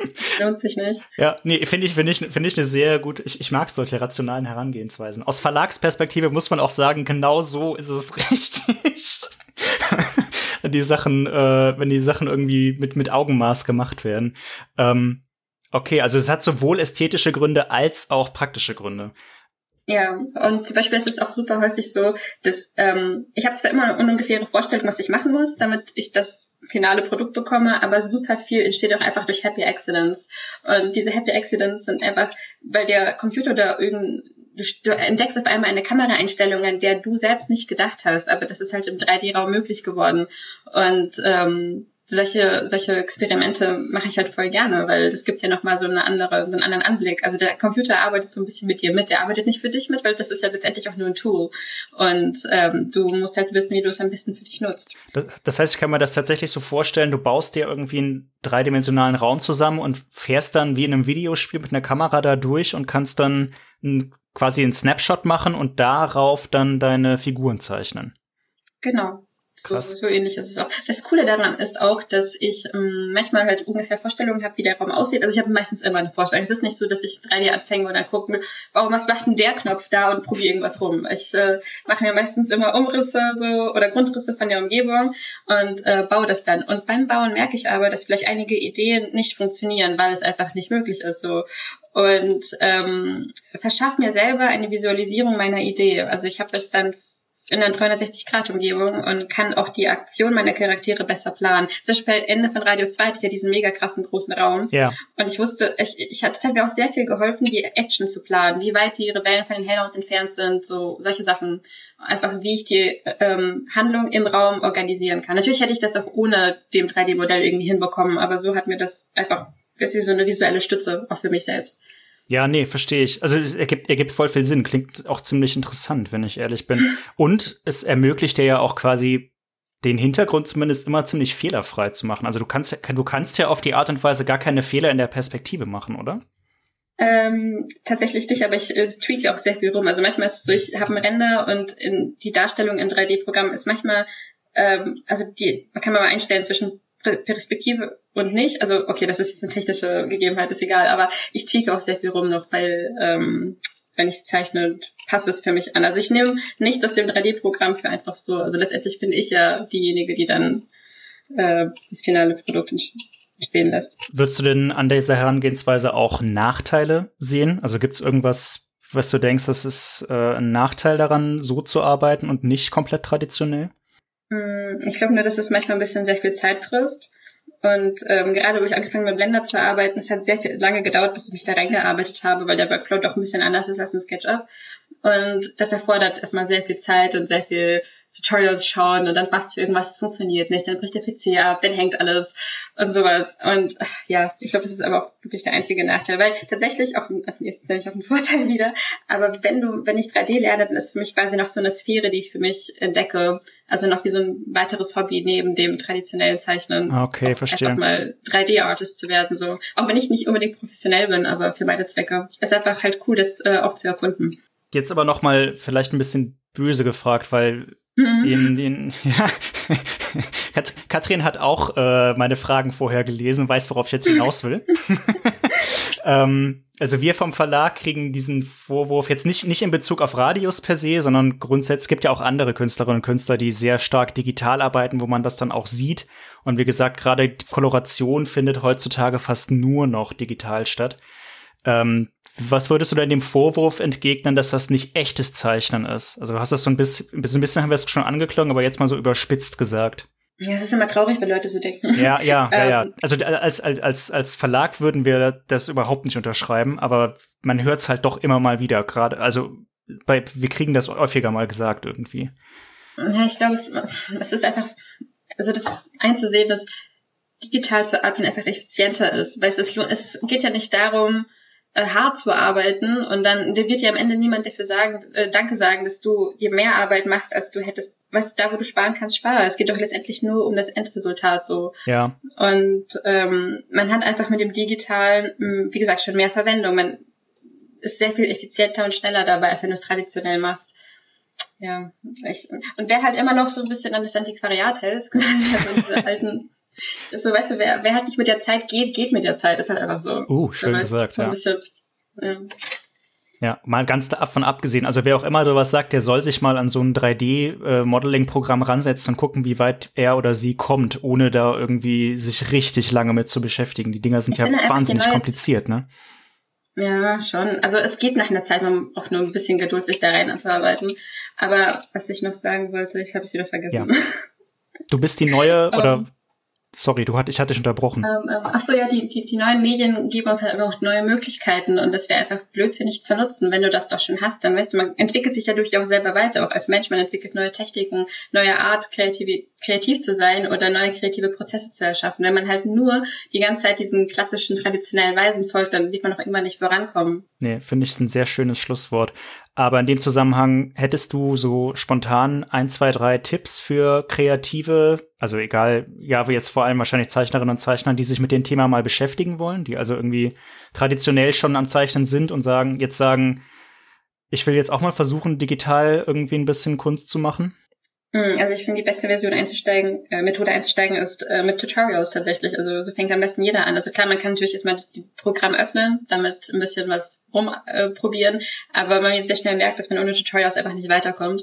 Das lohnt sich nicht. Ja, nee, finde ich, finde ich, finde ich eine sehr gut, ich, ich mag solche rationalen Herangehensweisen. Aus Verlagsperspektive muss man auch sagen, genau so ist es richtig. wenn die Sachen, äh, wenn die Sachen irgendwie mit, mit Augenmaß gemacht werden. Ähm, Okay, also es hat sowohl ästhetische Gründe als auch praktische Gründe. Ja, und zum Beispiel ist es auch super häufig so, dass ähm, ich habe zwar immer eine ungefähre Vorstellung, was ich machen muss, damit ich das finale Produkt bekomme, aber super viel entsteht auch einfach durch Happy Accidents. Und diese Happy Accidents sind einfach, weil der Computer da irgendein Du, du entdeckst auf einmal eine Kameraeinstellung, an der du selbst nicht gedacht hast, aber das ist halt im 3D-Raum möglich geworden. Und ähm, solche, solche Experimente mache ich halt voll gerne, weil das gibt ja nochmal so eine andere, so einen anderen Anblick. Also der Computer arbeitet so ein bisschen mit dir mit, der arbeitet nicht für dich mit, weil das ist ja letztendlich auch nur ein Tool. Und ähm, du musst halt wissen, wie du es am besten für dich nutzt. Das, heißt, ich kann mir das tatsächlich so vorstellen, du baust dir irgendwie einen dreidimensionalen Raum zusammen und fährst dann wie in einem Videospiel mit einer Kamera da durch und kannst dann quasi einen Snapshot machen und darauf dann deine Figuren zeichnen. Genau. So, so ähnlich ist es auch. Das Coole daran ist auch, dass ich ähm, manchmal halt ungefähr Vorstellungen habe, wie der Raum aussieht. Also ich habe meistens immer eine Vorstellung. Es ist nicht so, dass ich 3D anfange und dann gucke, warum was macht denn der Knopf da und probiere irgendwas rum. Ich äh, mache mir meistens immer Umrisse so oder Grundrisse von der Umgebung und äh, baue das dann. Und beim Bauen merke ich aber, dass vielleicht einige Ideen nicht funktionieren, weil es einfach nicht möglich ist. So und ähm, verschaffe mir selber eine Visualisierung meiner Idee. Also ich habe das dann in einer 360-Grad-Umgebung und kann auch die Aktion meiner Charaktere besser planen. Zum Beispiel Ende von Radius 2 hatte ich ja diesen mega krassen großen Raum. Ja. Und ich wusste, ich, ich hat, es hat mir auch sehr viel geholfen, die Action zu planen, wie weit die Rebellen von den Hellhounds entfernt sind, so solche Sachen. Einfach, wie ich die ähm, Handlung im Raum organisieren kann. Natürlich hätte ich das auch ohne dem 3D-Modell irgendwie hinbekommen, aber so hat mir das einfach, ist wie so eine visuelle Stütze, auch für mich selbst. Ja, nee, verstehe ich. Also es ergibt, ergibt voll viel Sinn. Klingt auch ziemlich interessant, wenn ich ehrlich bin. Und es ermöglicht dir ja auch quasi den Hintergrund zumindest immer ziemlich fehlerfrei zu machen. Also du kannst, du kannst ja auf die Art und Weise gar keine Fehler in der Perspektive machen, oder? Ähm, tatsächlich nicht, aber ich äh, tweake auch sehr viel rum. Also manchmal ist es so, ich habe einen Render und in, die Darstellung in 3D-Programmen ist manchmal, ähm, also die, man kann mal einstellen zwischen Perspektive und nicht. Also okay, das ist jetzt eine technische Gegebenheit, ist egal, aber ich tweake auch sehr viel rum noch, weil ähm, wenn ich zeichne, passt es für mich an. Also ich nehme nichts aus dem 3D-Programm für einfach so. Also letztendlich bin ich ja diejenige, die dann äh, das finale Produkt entstehen lässt. Würdest du denn an dieser Herangehensweise auch Nachteile sehen? Also gibt es irgendwas, was du denkst, das ist äh, ein Nachteil daran, so zu arbeiten und nicht komplett traditionell? Hm, ich glaube nur, dass es manchmal ein bisschen sehr viel Zeit frisst. Und ähm, gerade wo ich angefangen mit Blender zu arbeiten, es hat sehr viel, lange gedauert, bis ich mich da reingearbeitet habe, weil der Workflow doch ein bisschen anders ist als ein SketchUp. Und das erfordert erstmal sehr viel Zeit und sehr viel Tutorials schauen und dann du irgendwas, das funktioniert nicht, dann bricht der PC ab, dann hängt alles und sowas. Und ja, ich glaube, das ist aber auch wirklich der einzige Nachteil, weil tatsächlich auch, jetzt nenne ich auch einen Vorteil wieder, aber wenn du, wenn ich 3D lerne, dann ist für mich quasi noch so eine Sphäre, die ich für mich entdecke, also noch wie so ein weiteres Hobby neben dem traditionellen Zeichnen. Ah, okay, verstehe. Einfach mal 3D-Artist zu werden, so. Auch wenn ich nicht unbedingt professionell bin, aber für meine Zwecke. Es ist einfach halt cool, das äh, auch zu erkunden. Jetzt aber noch mal vielleicht ein bisschen böse gefragt, weil mhm. den, ja, Katrin hat auch äh, meine Fragen vorher gelesen, weiß, worauf ich jetzt hinaus will. ähm, also wir vom Verlag kriegen diesen Vorwurf jetzt nicht, nicht in Bezug auf Radius per se, sondern grundsätzlich gibt ja auch andere Künstlerinnen und Künstler, die sehr stark digital arbeiten, wo man das dann auch sieht. Und wie gesagt, gerade Koloration findet heutzutage fast nur noch digital statt. Ähm, was würdest du denn dem Vorwurf entgegnen, dass das nicht echtes Zeichnen ist? Also du hast das so ein bisschen, ein bisschen, haben wir es schon angeklungen, aber jetzt mal so überspitzt gesagt. Ja, es ist immer traurig, wenn Leute so denken. Ja, ja, ja, ja. Ähm. Also als, als, als, als Verlag würden wir das überhaupt nicht unterschreiben, aber man hört es halt doch immer mal wieder, gerade, also bei, wir kriegen das häufiger mal gesagt irgendwie. Ja, ich glaube, es, es ist einfach, also das einzusehen, dass digital zu arbeiten einfach effizienter ist, weil es, ist, es geht ja nicht darum, äh, hart zu arbeiten und dann dir wird ja am Ende niemand dafür sagen, äh, Danke sagen, dass du dir mehr Arbeit machst, als du hättest, du, da wo du sparen kannst, spare. Es geht doch letztendlich nur um das Endresultat so. Ja. Und ähm, man hat einfach mit dem Digitalen, hm, wie gesagt, schon mehr Verwendung. Man ist sehr viel effizienter und schneller dabei, als wenn du es traditionell machst. Ja, ich, und wer halt immer noch so ein bisschen an das Antiquariat hält, also diese alten so, weißt du, wer, wer halt nicht mit der Zeit geht, geht mit der Zeit. Das ist halt einfach so. Uh, schön gesagt, ja. Bisschen, ja. Ja, mal ganz davon abgesehen, also wer auch immer sowas sagt, der soll sich mal an so ein 3D-Modeling-Programm äh, ransetzen und gucken, wie weit er oder sie kommt, ohne da irgendwie sich richtig lange mit zu beschäftigen. Die Dinger sind ich ja wahnsinnig kompliziert, ne? Ja, schon. Also es geht nach einer Zeit, man braucht nur ein bisschen Geduld, sich da rein anzuarbeiten. Aber was ich noch sagen wollte, ich habe es wieder vergessen. Ja. Du bist die neue, oder Sorry, du hat, ich hatte dich unterbrochen. Ähm, ähm, ach so, ja, die, die, die neuen Medien geben uns halt einfach neue Möglichkeiten und das wäre einfach blödsinnig zu nutzen. Wenn du das doch schon hast, dann weißt du, man entwickelt sich dadurch auch selber weiter, auch als Mensch. Man entwickelt neue Techniken, neue Art, kreativ, kreativ zu sein oder neue kreative Prozesse zu erschaffen. Wenn man halt nur die ganze Zeit diesen klassischen, traditionellen Weisen folgt, dann wird man auch irgendwann nicht vorankommen. Nee, finde ich ist ein sehr schönes Schlusswort. Aber in dem Zusammenhang hättest du so spontan ein, zwei, drei Tipps für Kreative, also egal, ja, jetzt vor allem wahrscheinlich Zeichnerinnen und Zeichner, die sich mit dem Thema mal beschäftigen wollen, die also irgendwie traditionell schon am Zeichnen sind und sagen, jetzt sagen, ich will jetzt auch mal versuchen, digital irgendwie ein bisschen Kunst zu machen? Hm, also ich finde, die beste Version einzusteigen, äh, Methode einzusteigen ist äh, mit Tutorials tatsächlich. Also so fängt am besten jeder an. Also klar, man kann natürlich erstmal das Programm öffnen, damit ein bisschen was rumprobieren, äh, aber man jetzt sehr schnell merkt, dass man ohne Tutorials einfach nicht weiterkommt.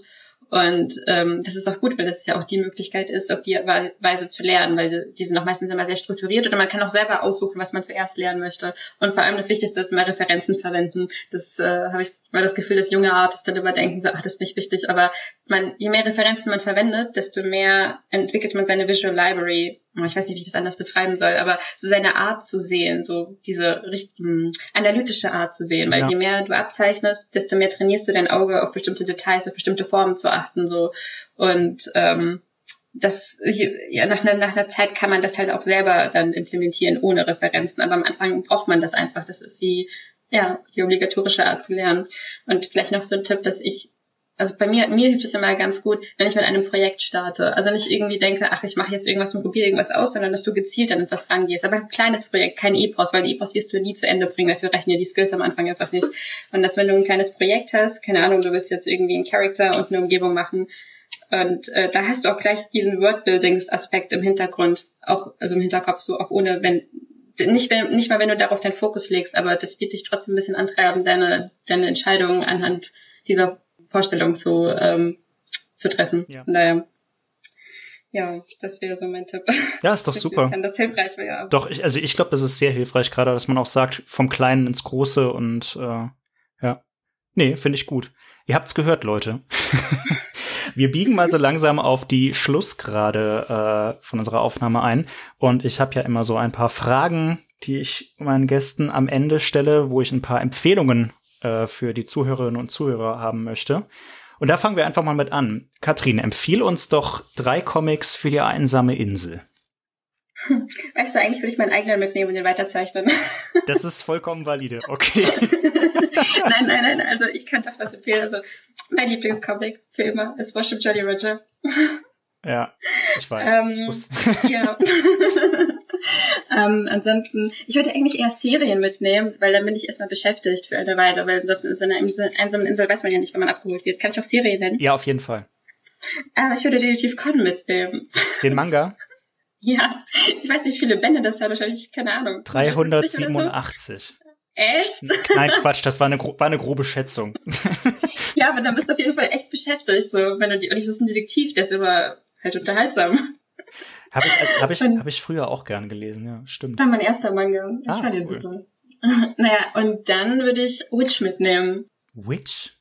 Und ähm, das ist auch gut, weil das ja auch die Möglichkeit ist, auf die Weise zu lernen, weil die sind auch meistens immer sehr strukturiert oder man kann auch selber aussuchen, was man zuerst lernen möchte. Und vor allem das Wichtigste ist immer Referenzen verwenden. Das äh, habe ich mal das Gefühl, dass junge Artists dann immer denken, so, ach, das ist nicht wichtig. Aber man, je mehr Referenzen man verwendet, desto mehr entwickelt man seine Visual Library. Ich weiß nicht, wie ich das anders beschreiben soll, aber so seine Art zu sehen, so diese richten, analytische Art zu sehen. Weil ja. je mehr du abzeichnest, desto mehr trainierst du dein Auge auf bestimmte Details, auf bestimmte Formen zu achten. so Und ähm, das ja, nach, einer, nach einer Zeit kann man das halt auch selber dann implementieren ohne Referenzen, aber am Anfang braucht man das einfach. Das ist wie ja, die obligatorische Art zu lernen. Und vielleicht noch so ein Tipp, dass ich, also bei mir, mir hilft es immer ganz gut, wenn ich mit einem Projekt starte. Also nicht irgendwie denke, ach, ich mache jetzt irgendwas und probiere irgendwas aus, sondern dass du gezielt an etwas rangehst. Aber ein kleines Projekt, kein E-Pros, weil die E-Pros wirst du nie zu Ende bringen, dafür rechnen ja die Skills am Anfang einfach nicht. Und dass wenn du ein kleines Projekt hast, keine Ahnung, du willst jetzt irgendwie einen Charakter und eine Umgebung machen, und äh, da hast du auch gleich diesen Wordbuildings-Aspekt im Hintergrund, auch also im Hinterkopf so, auch ohne wenn nicht, wenn, nicht mal, wenn du darauf deinen Fokus legst, aber das wird dich trotzdem ein bisschen antreiben, deine, deine Entscheidungen anhand dieser Vorstellung zu, ähm, zu treffen. Ja. Naja. Ja, das wäre so mein Tipp. Ja, ist doch super. Kann das hilfreich wäre. Doch, ich, also ich glaube, das ist sehr hilfreich, gerade, dass man auch sagt, vom Kleinen ins Große und äh, ja. Nee, finde ich gut. Ihr habt's gehört, Leute. Wir biegen mal so langsam auf die Schlussgrade äh, von unserer Aufnahme ein. Und ich habe ja immer so ein paar Fragen, die ich meinen Gästen am Ende stelle, wo ich ein paar Empfehlungen äh, für die Zuhörerinnen und Zuhörer haben möchte. Und da fangen wir einfach mal mit an. Katrin, empfiehl uns doch drei Comics für die einsame Insel. Weißt du, eigentlich würde ich meinen eigenen mitnehmen und den weiterzeichnen. Das ist vollkommen valide, okay. nein, nein, nein, also ich kann doch was empfehlen. Also mein Lieblingscomic für immer ist Worship Jolly Roger. Ja, ich weiß. Ähm, ich ja. ähm, ansonsten, ich würde eigentlich eher Serien mitnehmen, weil dann bin ich erstmal beschäftigt für eine Weile, weil so auf so einer einsamen Insel weiß man ja nicht, wenn man abgeholt wird. Kann ich auch Serien nennen? Ja, auf jeden Fall. Aber ich würde Detektiv Con mitnehmen. Den Manga? Ja, ich weiß nicht, wie viele Bände das hat, wahrscheinlich, keine Ahnung. 387. So? Echt? Nein, Quatsch, das war eine, war eine grobe Schätzung. ja, aber dann bist du auf jeden Fall echt beschäftigt, so, wenn du die, und das ist ein Detektiv, der ist immer halt unterhaltsam. Habe ich, als, hab ich, hab ich früher auch gern gelesen, ja, stimmt. War mein erster Manga. Ich ah, fand den cool. super. naja, und dann würde ich Witch mitnehmen. Witch?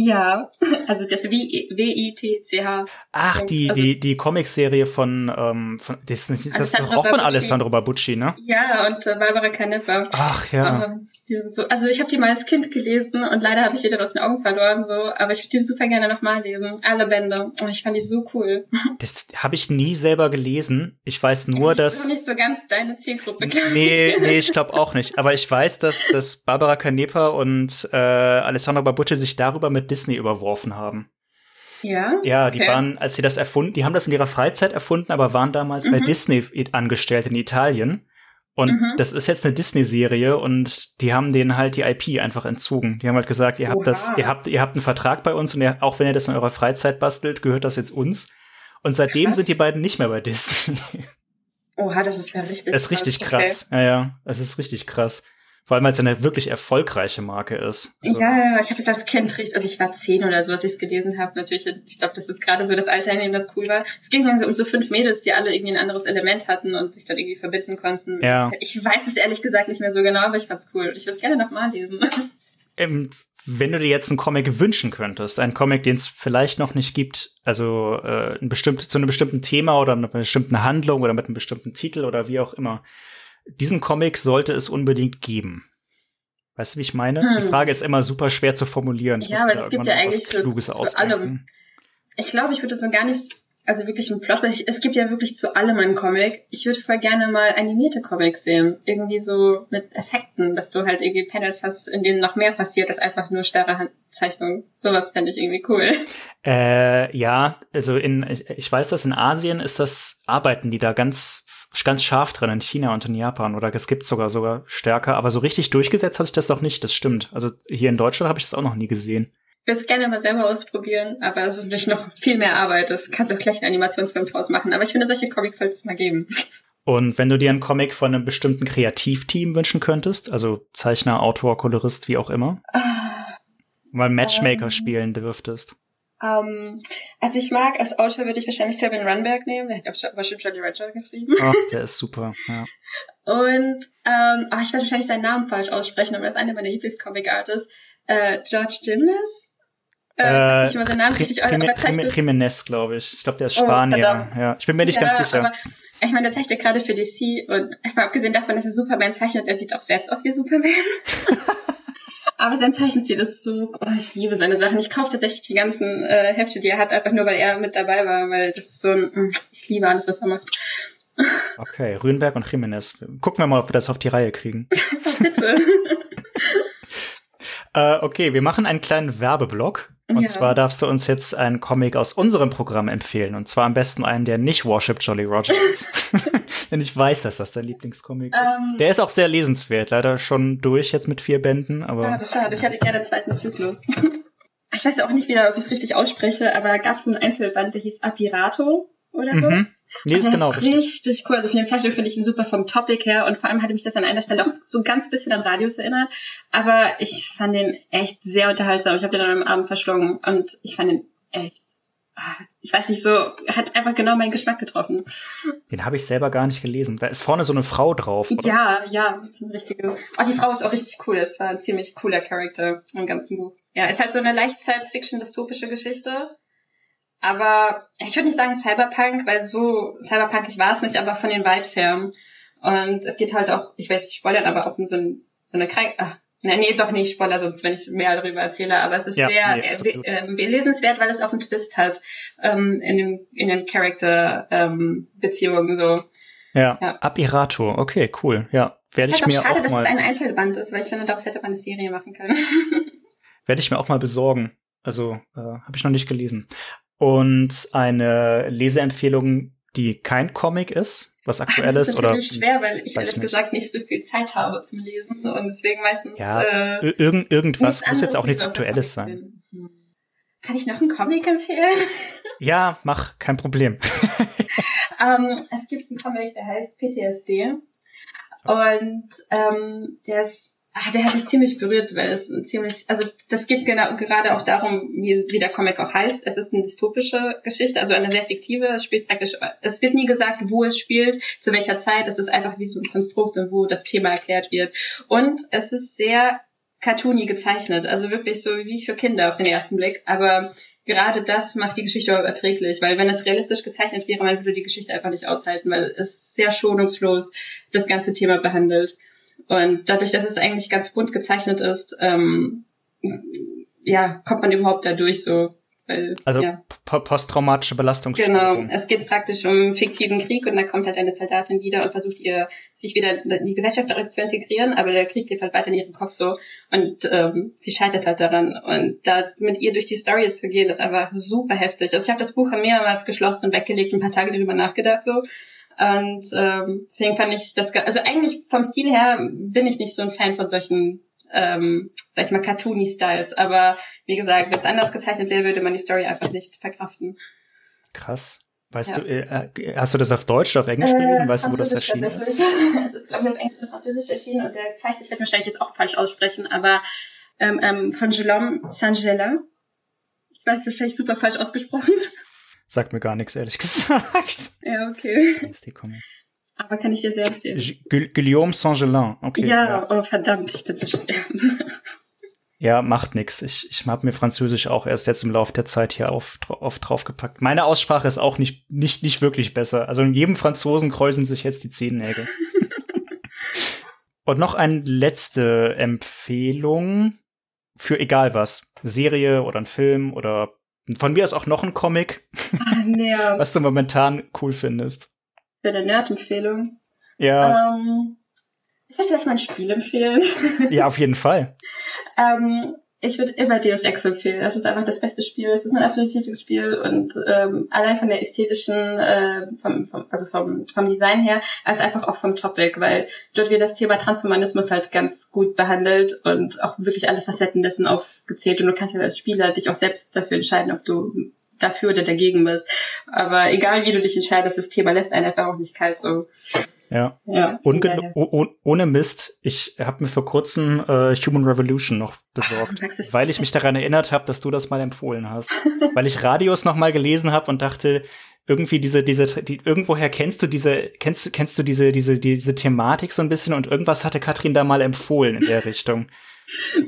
Ja, also das W-I-T-C-H. Ach, die, also, die, die Comicserie von, ähm, von das, ist das doch auch von Alessandro Barbucci, ne? Ja, und äh, Barbara Canepa. Ach ja. Uh, die sind so, also ich habe die mal als Kind gelesen und leider habe ich die dann aus den Augen verloren, so, aber ich würde die super gerne nochmal lesen. Alle Bände. Und ich fand die so cool. Das habe ich nie selber gelesen. Ich weiß nur, ich dass. Das nicht so ganz deine Zielgruppe, glaube Nee, nee, ich glaube auch nicht. Aber ich weiß, dass, dass Barbara Canepa und äh, Alessandro Barbucci sich darüber mit Disney überworfen haben. Ja? Ja, die okay. waren, als sie das erfunden, die haben das in ihrer Freizeit erfunden, aber waren damals mhm. bei Disney angestellt in Italien. Und mhm. das ist jetzt eine Disney-Serie und die haben denen halt die IP einfach entzogen. Die haben halt gesagt, ihr habt Oha. das, ihr habt, ihr habt einen Vertrag bei uns und ihr, auch wenn ihr das in eurer Freizeit bastelt, gehört das jetzt uns. Und seitdem krass. sind die beiden nicht mehr bei Disney. Oha, das ist ja richtig Das ist richtig krass. Okay. Ja, ja, das ist richtig krass. Vor allem, weil es eine wirklich erfolgreiche Marke ist. Also ja, ja, ich habe es als Kind richtig, also ich war zehn oder so, als ich es gelesen habe. Natürlich, ich glaube, das ist gerade so das Alter, in dem das cool war. Es ging dann so um so fünf Mädels, die alle irgendwie ein anderes Element hatten und sich dann irgendwie verbinden konnten. Ja. Ich weiß es ehrlich gesagt nicht mehr so genau, aber ich fand's cool. Ich würde es gerne nochmal lesen. Ähm, wenn du dir jetzt einen Comic wünschen könntest, einen Comic, den es vielleicht noch nicht gibt, also äh, ein bestimmt, zu einem bestimmten Thema oder einer bestimmten Handlung oder mit einem bestimmten Titel oder wie auch immer, diesen Comic sollte es unbedingt geben. Weißt du, wie ich meine? Hm. Die Frage ist immer super schwer zu formulieren. Ich ja, aber es gibt ja eigentlich Kluges zu, zu allem. Ich glaube, ich würde so gar nicht, also wirklich ein Plot, ich, es gibt ja wirklich zu allem einen Comic. Ich würde voll gerne mal animierte Comics sehen. Irgendwie so mit Effekten, dass du halt irgendwie Panels hast, in denen noch mehr passiert als einfach nur starre Handzeichnung. Sowas fände ich irgendwie cool. Äh, ja, also in, ich weiß, dass in Asien ist das, arbeiten die da ganz ganz scharf drin in China und in Japan oder es gibt sogar sogar stärker, aber so richtig durchgesetzt hat sich das noch nicht, das stimmt. Also hier in Deutschland habe ich das auch noch nie gesehen. Ich würde es gerne mal selber ausprobieren, aber es ist natürlich noch viel mehr Arbeit. Das kannst du auch gleich einen Animationsfilm draus machen. Aber ich finde, solche Comics sollte es mal geben. Und wenn du dir einen Comic von einem bestimmten Kreativteam wünschen könntest, also Zeichner, Autor, Kolorist, wie auch immer, ah, mal Matchmaker ähm, spielen dürftest. Um, also ich mag, als Autor würde ich wahrscheinlich Selvin Runberg nehmen, der hat auch bestimmt Jolly Roger geschrieben. Ach, der ist super, ja. Und ähm, oh, ich werde wahrscheinlich seinen Namen falsch aussprechen, aber er ist einer meiner Lieblingscomic-Artists. Äh, George Gymnast? Äh, äh, ich weiß seinen Namen richtig, aber zeichnet... Jimenez, glaube ich. Ich glaube, der ist oh, Spanier. Oh, ja, ich bin mir nicht ja, ganz sicher. Aber, ich meine, der zeichnet gerade für DC und einfach abgesehen davon, dass er Superman zeichnet, er sieht auch selbst aus wie Superman. Aber sein Zeichenstil ist so, oh, ich liebe seine Sachen. Ich kaufe tatsächlich die ganzen äh, Hefte, die er hat, einfach nur, weil er mit dabei war, weil das ist so ein, mm, ich liebe alles, was er macht. Okay, Rühenberg und Jimenez. Gucken wir mal, ob wir das auf die Reihe kriegen. Bitte. äh, okay, wir machen einen kleinen Werbeblock. Und ja. zwar darfst du uns jetzt einen Comic aus unserem Programm empfehlen. Und zwar am besten einen, der nicht Worship Jolly Roger ist. Denn ich weiß, dass das dein Lieblingscomic um, ist. Ähm. Der ist auch sehr lesenswert. Leider schon durch jetzt mit vier Bänden. Aber schade, schade. Ich hatte gerne den zweiten Zyklus. ich weiß auch nicht wieder, ob ich es richtig ausspreche, aber gab es so einen Einzelband, der hieß Apirato oder so. Mhm. Nee, ist genau ist richtig cool. Also für den Zeichnung finde ich ihn super vom Topic her und vor allem hatte mich das an einer Stelle auch so ganz bisschen an Radius erinnert. Aber ich fand den echt sehr unterhaltsam. Ich habe den dann am Abend verschlungen und ich fand den echt ah, ich weiß nicht, so, hat einfach genau meinen Geschmack getroffen. Den habe ich selber gar nicht gelesen. Da ist vorne so eine Frau drauf. Oder? Ja, ja, das ist eine richtige. Oh, die Frau ist auch richtig cool. Das war ein ziemlich cooler Charakter im ganzen Buch. Ja, ist halt so eine leicht Science-Fiction-dystopische Geschichte. Aber ich würde nicht sagen Cyberpunk, weil so cyberpunkig war es nicht, aber von den Vibes her. Und es geht halt auch, ich weiß nicht spoilern, aber auch um so, ein, so eine Krankheit, ah, Na, nee, doch nicht Spoiler, sonst wenn ich mehr darüber erzähle. Aber es ist ja, sehr nee, äh, äh, lesenswert, weil es auch einen Twist hat ähm, in den in den Charakter-Beziehungen ähm, so. Ja, ja. Abirato, okay, cool. Ja, werde ich halt mir auch schade, auch mal. dass es ein Einzelband ist, weil ich finde, daraus hätte man eine Serie machen können. werde ich mir auch mal besorgen. Also äh, habe ich noch nicht gelesen. Und eine Leseempfehlung, die kein Comic ist, was aktuell ist, oder? Das ist schwer, weil ich ehrlich nicht. gesagt nicht so viel Zeit habe zum Lesen und deswegen meistens. Ja, äh, irgend, irgendwas muss jetzt auch nichts Aktuelles sein. Hm. Kann ich noch einen Comic empfehlen? Ja, mach, kein Problem. um, ähm, es gibt einen Comic, der heißt PTSD. Und ähm, der ist ah, der hat mich ziemlich berührt, weil es ein ziemlich, also das geht genau gerade auch darum, wie, wie der Comic auch heißt. Es ist eine dystopische Geschichte, also eine sehr fiktive. Es spielt praktisch, es wird nie gesagt, wo es spielt, zu welcher Zeit. Es ist einfach wie so ein Konstrukt und wo das Thema erklärt wird. Und es ist sehr cartoony gezeichnet, also wirklich so wie für Kinder auf den ersten Blick. Aber gerade das macht die Geschichte erträglich, weil wenn es realistisch gezeichnet wäre, man würde die Geschichte einfach nicht aushalten, weil es sehr schonungslos das ganze Thema behandelt. Und dadurch, dass es eigentlich ganz bunt gezeichnet ist, ähm, ja, kommt man überhaupt dadurch so. Weil, also ja. posttraumatische Belastungsstörung. Genau, es geht praktisch um fiktiven Krieg und da kommt halt eine Soldatin wieder und versucht ihr, sich wieder in die Gesellschaft zu integrieren, aber der Krieg geht halt weiter in ihrem Kopf so und ähm, sie scheitert halt daran. Und da mit ihr durch die Story zu gehen, ist einfach super heftig. Also ich habe das Buch mehrmals geschlossen und weggelegt, ein paar Tage darüber nachgedacht so und ähm, deswegen fand ich das, also eigentlich vom Stil her bin ich nicht so ein Fan von solchen, ähm, sag ich mal, Cartoony-Styles. Aber wie gesagt, wenn es anders gezeichnet wäre, würde man die Story einfach nicht verkraften. Krass. Weißt ja. du, äh, hast du das auf Deutsch oder auf Englisch gelesen? Weißt du, wo das erschienen ist? es ist, glaube ich, auf Englisch und Französisch erschienen und der Zeichner, ich werde wahrscheinlich jetzt auch falsch aussprechen, aber ähm, ähm, von Guillaume Saint-Gelin. Ich weiß wahrscheinlich super falsch ausgesprochen. Sagt mir gar nichts, ehrlich gesagt. Ja, okay. Aber kann ich dir sehr empfehlen. Gu Guillaume Saint-Gelin, okay. Ja, ja, oh verdammt, ich bin so schwer. Ja, macht nix. Ich, ich habe mir Französisch auch erst jetzt im Laufe der Zeit hier auf, auf draufgepackt. Meine Aussprache ist auch nicht, nicht, nicht wirklich besser. Also in jedem Franzosen kräuseln sich jetzt die Zehennägel. Und noch eine letzte Empfehlung für egal was. Serie oder ein Film oder von mir ist auch noch ein Comic, nee. was du momentan cool findest. Für eine Nerd-Empfehlung. Ja. Ähm, ich würde vielleicht mal ein Spiel empfehlen. Ja, auf jeden Fall. ähm, ich würde immer Deus Ex empfehlen. Das ist einfach das beste Spiel. Es ist mein absolutes Lieblingsspiel und ähm, allein von der ästhetischen, äh, vom, vom, also vom, vom Design her, als einfach auch vom Topic, weil dort wird das Thema Transhumanismus halt ganz gut behandelt und auch wirklich alle Facetten dessen aufgezählt und du kannst ja als Spieler dich auch selbst dafür entscheiden, ob du dafür oder dagegen bist. Aber egal wie du dich entscheidest, das Thema lässt einen einfach auch nicht kalt so. Ja. ja Unge ohne Mist, ich habe mir vor kurzem äh, Human Revolution noch besorgt, Ach, weil ich mich daran erinnert habe, dass du das mal empfohlen hast. weil ich Radios noch mal gelesen habe und dachte, irgendwie diese diese die, irgendwoher kennst du diese kennst kennst du diese diese diese Thematik so ein bisschen und irgendwas hatte Katrin da mal empfohlen in der Richtung.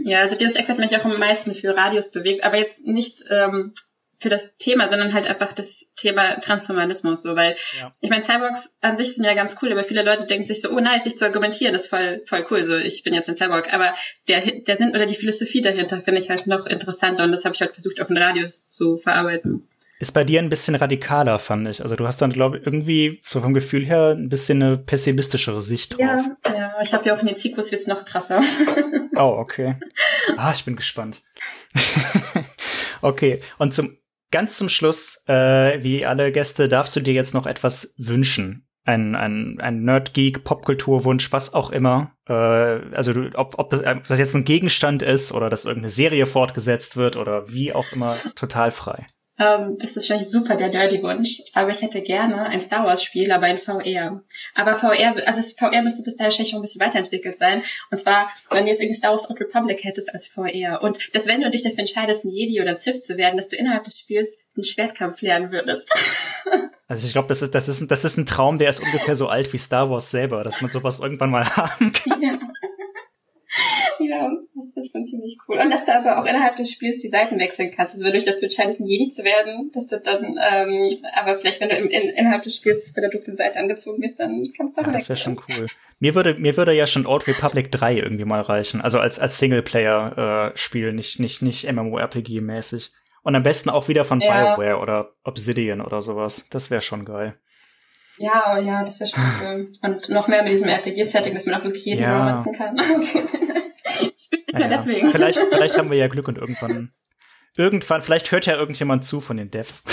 Ja, also Deus Ex hat mich auch am meisten für Radios bewegt, aber jetzt nicht ähm, für das Thema, sondern halt einfach das Thema Transhumanismus, so, weil ja. ich meine, Cyborgs an sich sind ja ganz cool, aber viele Leute denken sich so, oh nice, sich zu argumentieren, ist voll, voll cool, so, ich bin jetzt ein Cyborg, aber der, der Sinn oder die Philosophie dahinter finde ich halt noch interessanter und das habe ich halt versucht, auf den Radius zu verarbeiten. Ist bei dir ein bisschen radikaler, fand ich. Also du hast dann, glaube ich, irgendwie so vom Gefühl her ein bisschen eine pessimistischere Sicht drauf. Ja, ja, ich habe ja auch in den Zikus wird's noch krasser. oh, okay. Ah, ich bin gespannt. okay, und zum ganz zum Schluss, äh, wie alle Gäste, darfst du dir jetzt noch etwas wünschen. Ein, ein, ein Nerd-Geek, Popkulturwunsch, was auch immer. Äh, also du, ob, ob das, ob das jetzt ein Gegenstand ist oder dass irgendeine Serie fortgesetzt wird oder wie auch immer, total frei. Ähm, das ist wahrscheinlich super der Dirty-Wunsch, aber ich hätte gerne ein Star Wars-Spiel, aber in VR. Aber VR, also das VR müsste bis dahin wahrscheinlich schon ein bisschen weiterentwickelt sein. Und zwar, wenn du jetzt irgendwie Star Wars Old Republic hättest als VR. Und dass wenn du dich dafür entscheidest, ein Jedi oder ein Sith zu werden, dass du innerhalb des Spiels einen Schwertkampf lernen würdest. Also ich glaube, das ist, das, ist, das ist ein Traum, der ist ungefähr so alt wie Star Wars selber, dass man sowas irgendwann mal haben kann. Ja. Ja, Das ist schon ziemlich cool. Und dass du aber auch innerhalb des Spiels die Seiten wechseln kannst. Also wenn du dich dazu entscheidest, ein Jedi zu werden, dass du dann, ähm, aber vielleicht wenn du im, in, innerhalb des Spiels bei der dunklen Seite angezogen bist, dann kannst du auch ja, wechseln. Das wäre schon cool. Mir würde, mir würde ja schon Old Republic 3 irgendwie mal reichen. Also als, als Singleplayer-Spiel, äh, nicht, nicht, nicht MMORPG-mäßig. Und am besten auch wieder von ja. BioWare oder Obsidian oder sowas. Das wäre schon geil. Ja, ja, das wäre schon cool. Und noch mehr mit diesem RPG-Setting, dass man auch wirklich jeden ja. nutzen kann. Okay. naja. deswegen. Vielleicht, vielleicht haben wir ja Glück und irgendwann, irgendwann, vielleicht hört ja irgendjemand zu von den Devs.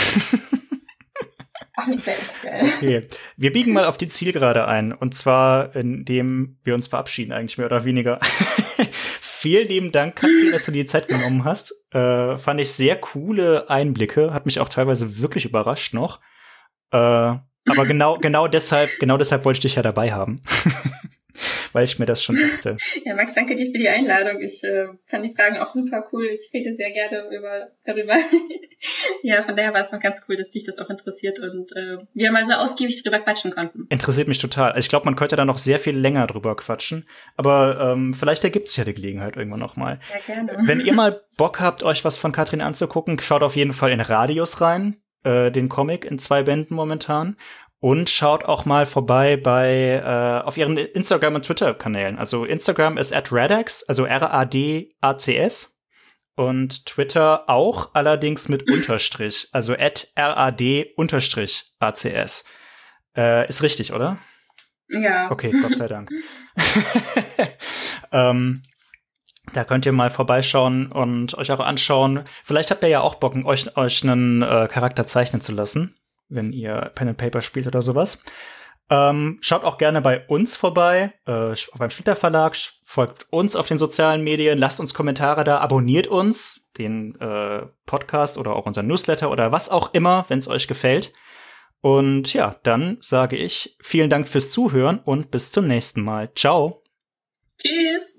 Ach, das wäre echt geil. Okay, wir biegen mal auf die Zielgerade ein. Und zwar, indem wir uns verabschieden, eigentlich mehr oder weniger. Vielen lieben Dank, Katrin, dass du dir die Zeit genommen hast. Äh, fand ich sehr coole Einblicke. Hat mich auch teilweise wirklich überrascht noch. Äh, aber genau, genau deshalb, genau deshalb wollte ich dich ja dabei haben. Weil ich mir das schon dachte. Ja, Max, danke dir für die Einladung. Ich äh, fand die Fragen auch super cool. Ich rede sehr gerne über, darüber. ja, von daher war es noch ganz cool, dass dich das auch interessiert und äh, wir mal so ausgiebig drüber quatschen konnten. Interessiert mich total. Also ich glaube, man könnte da noch sehr viel länger drüber quatschen. Aber ähm, vielleicht ergibt sich ja die Gelegenheit irgendwann noch mal. Ja, gerne. Wenn ihr mal Bock habt, euch was von Katrin anzugucken, schaut auf jeden Fall in Radius rein äh, den Comic in zwei Bänden momentan. Und schaut auch mal vorbei bei äh, auf ihren Instagram und Twitter Kanälen. Also Instagram ist at Radax, also R A D A C S und Twitter auch, allerdings mit Unterstrich, also at R A D Unterstrich A C S. Äh, ist richtig, oder? Ja. Okay, Gott sei Dank. ähm, da könnt ihr mal vorbeischauen und euch auch anschauen. Vielleicht habt ihr ja auch Bock, euch, euch einen äh, Charakter zeichnen zu lassen wenn ihr Pen and Paper spielt oder sowas. Ähm, schaut auch gerne bei uns vorbei, äh, beim Schlitter Verlag, folgt uns auf den sozialen Medien, lasst uns Kommentare da, abonniert uns, den äh, Podcast oder auch unseren Newsletter oder was auch immer, wenn es euch gefällt. Und ja, dann sage ich vielen Dank fürs Zuhören und bis zum nächsten Mal. Ciao. Tschüss.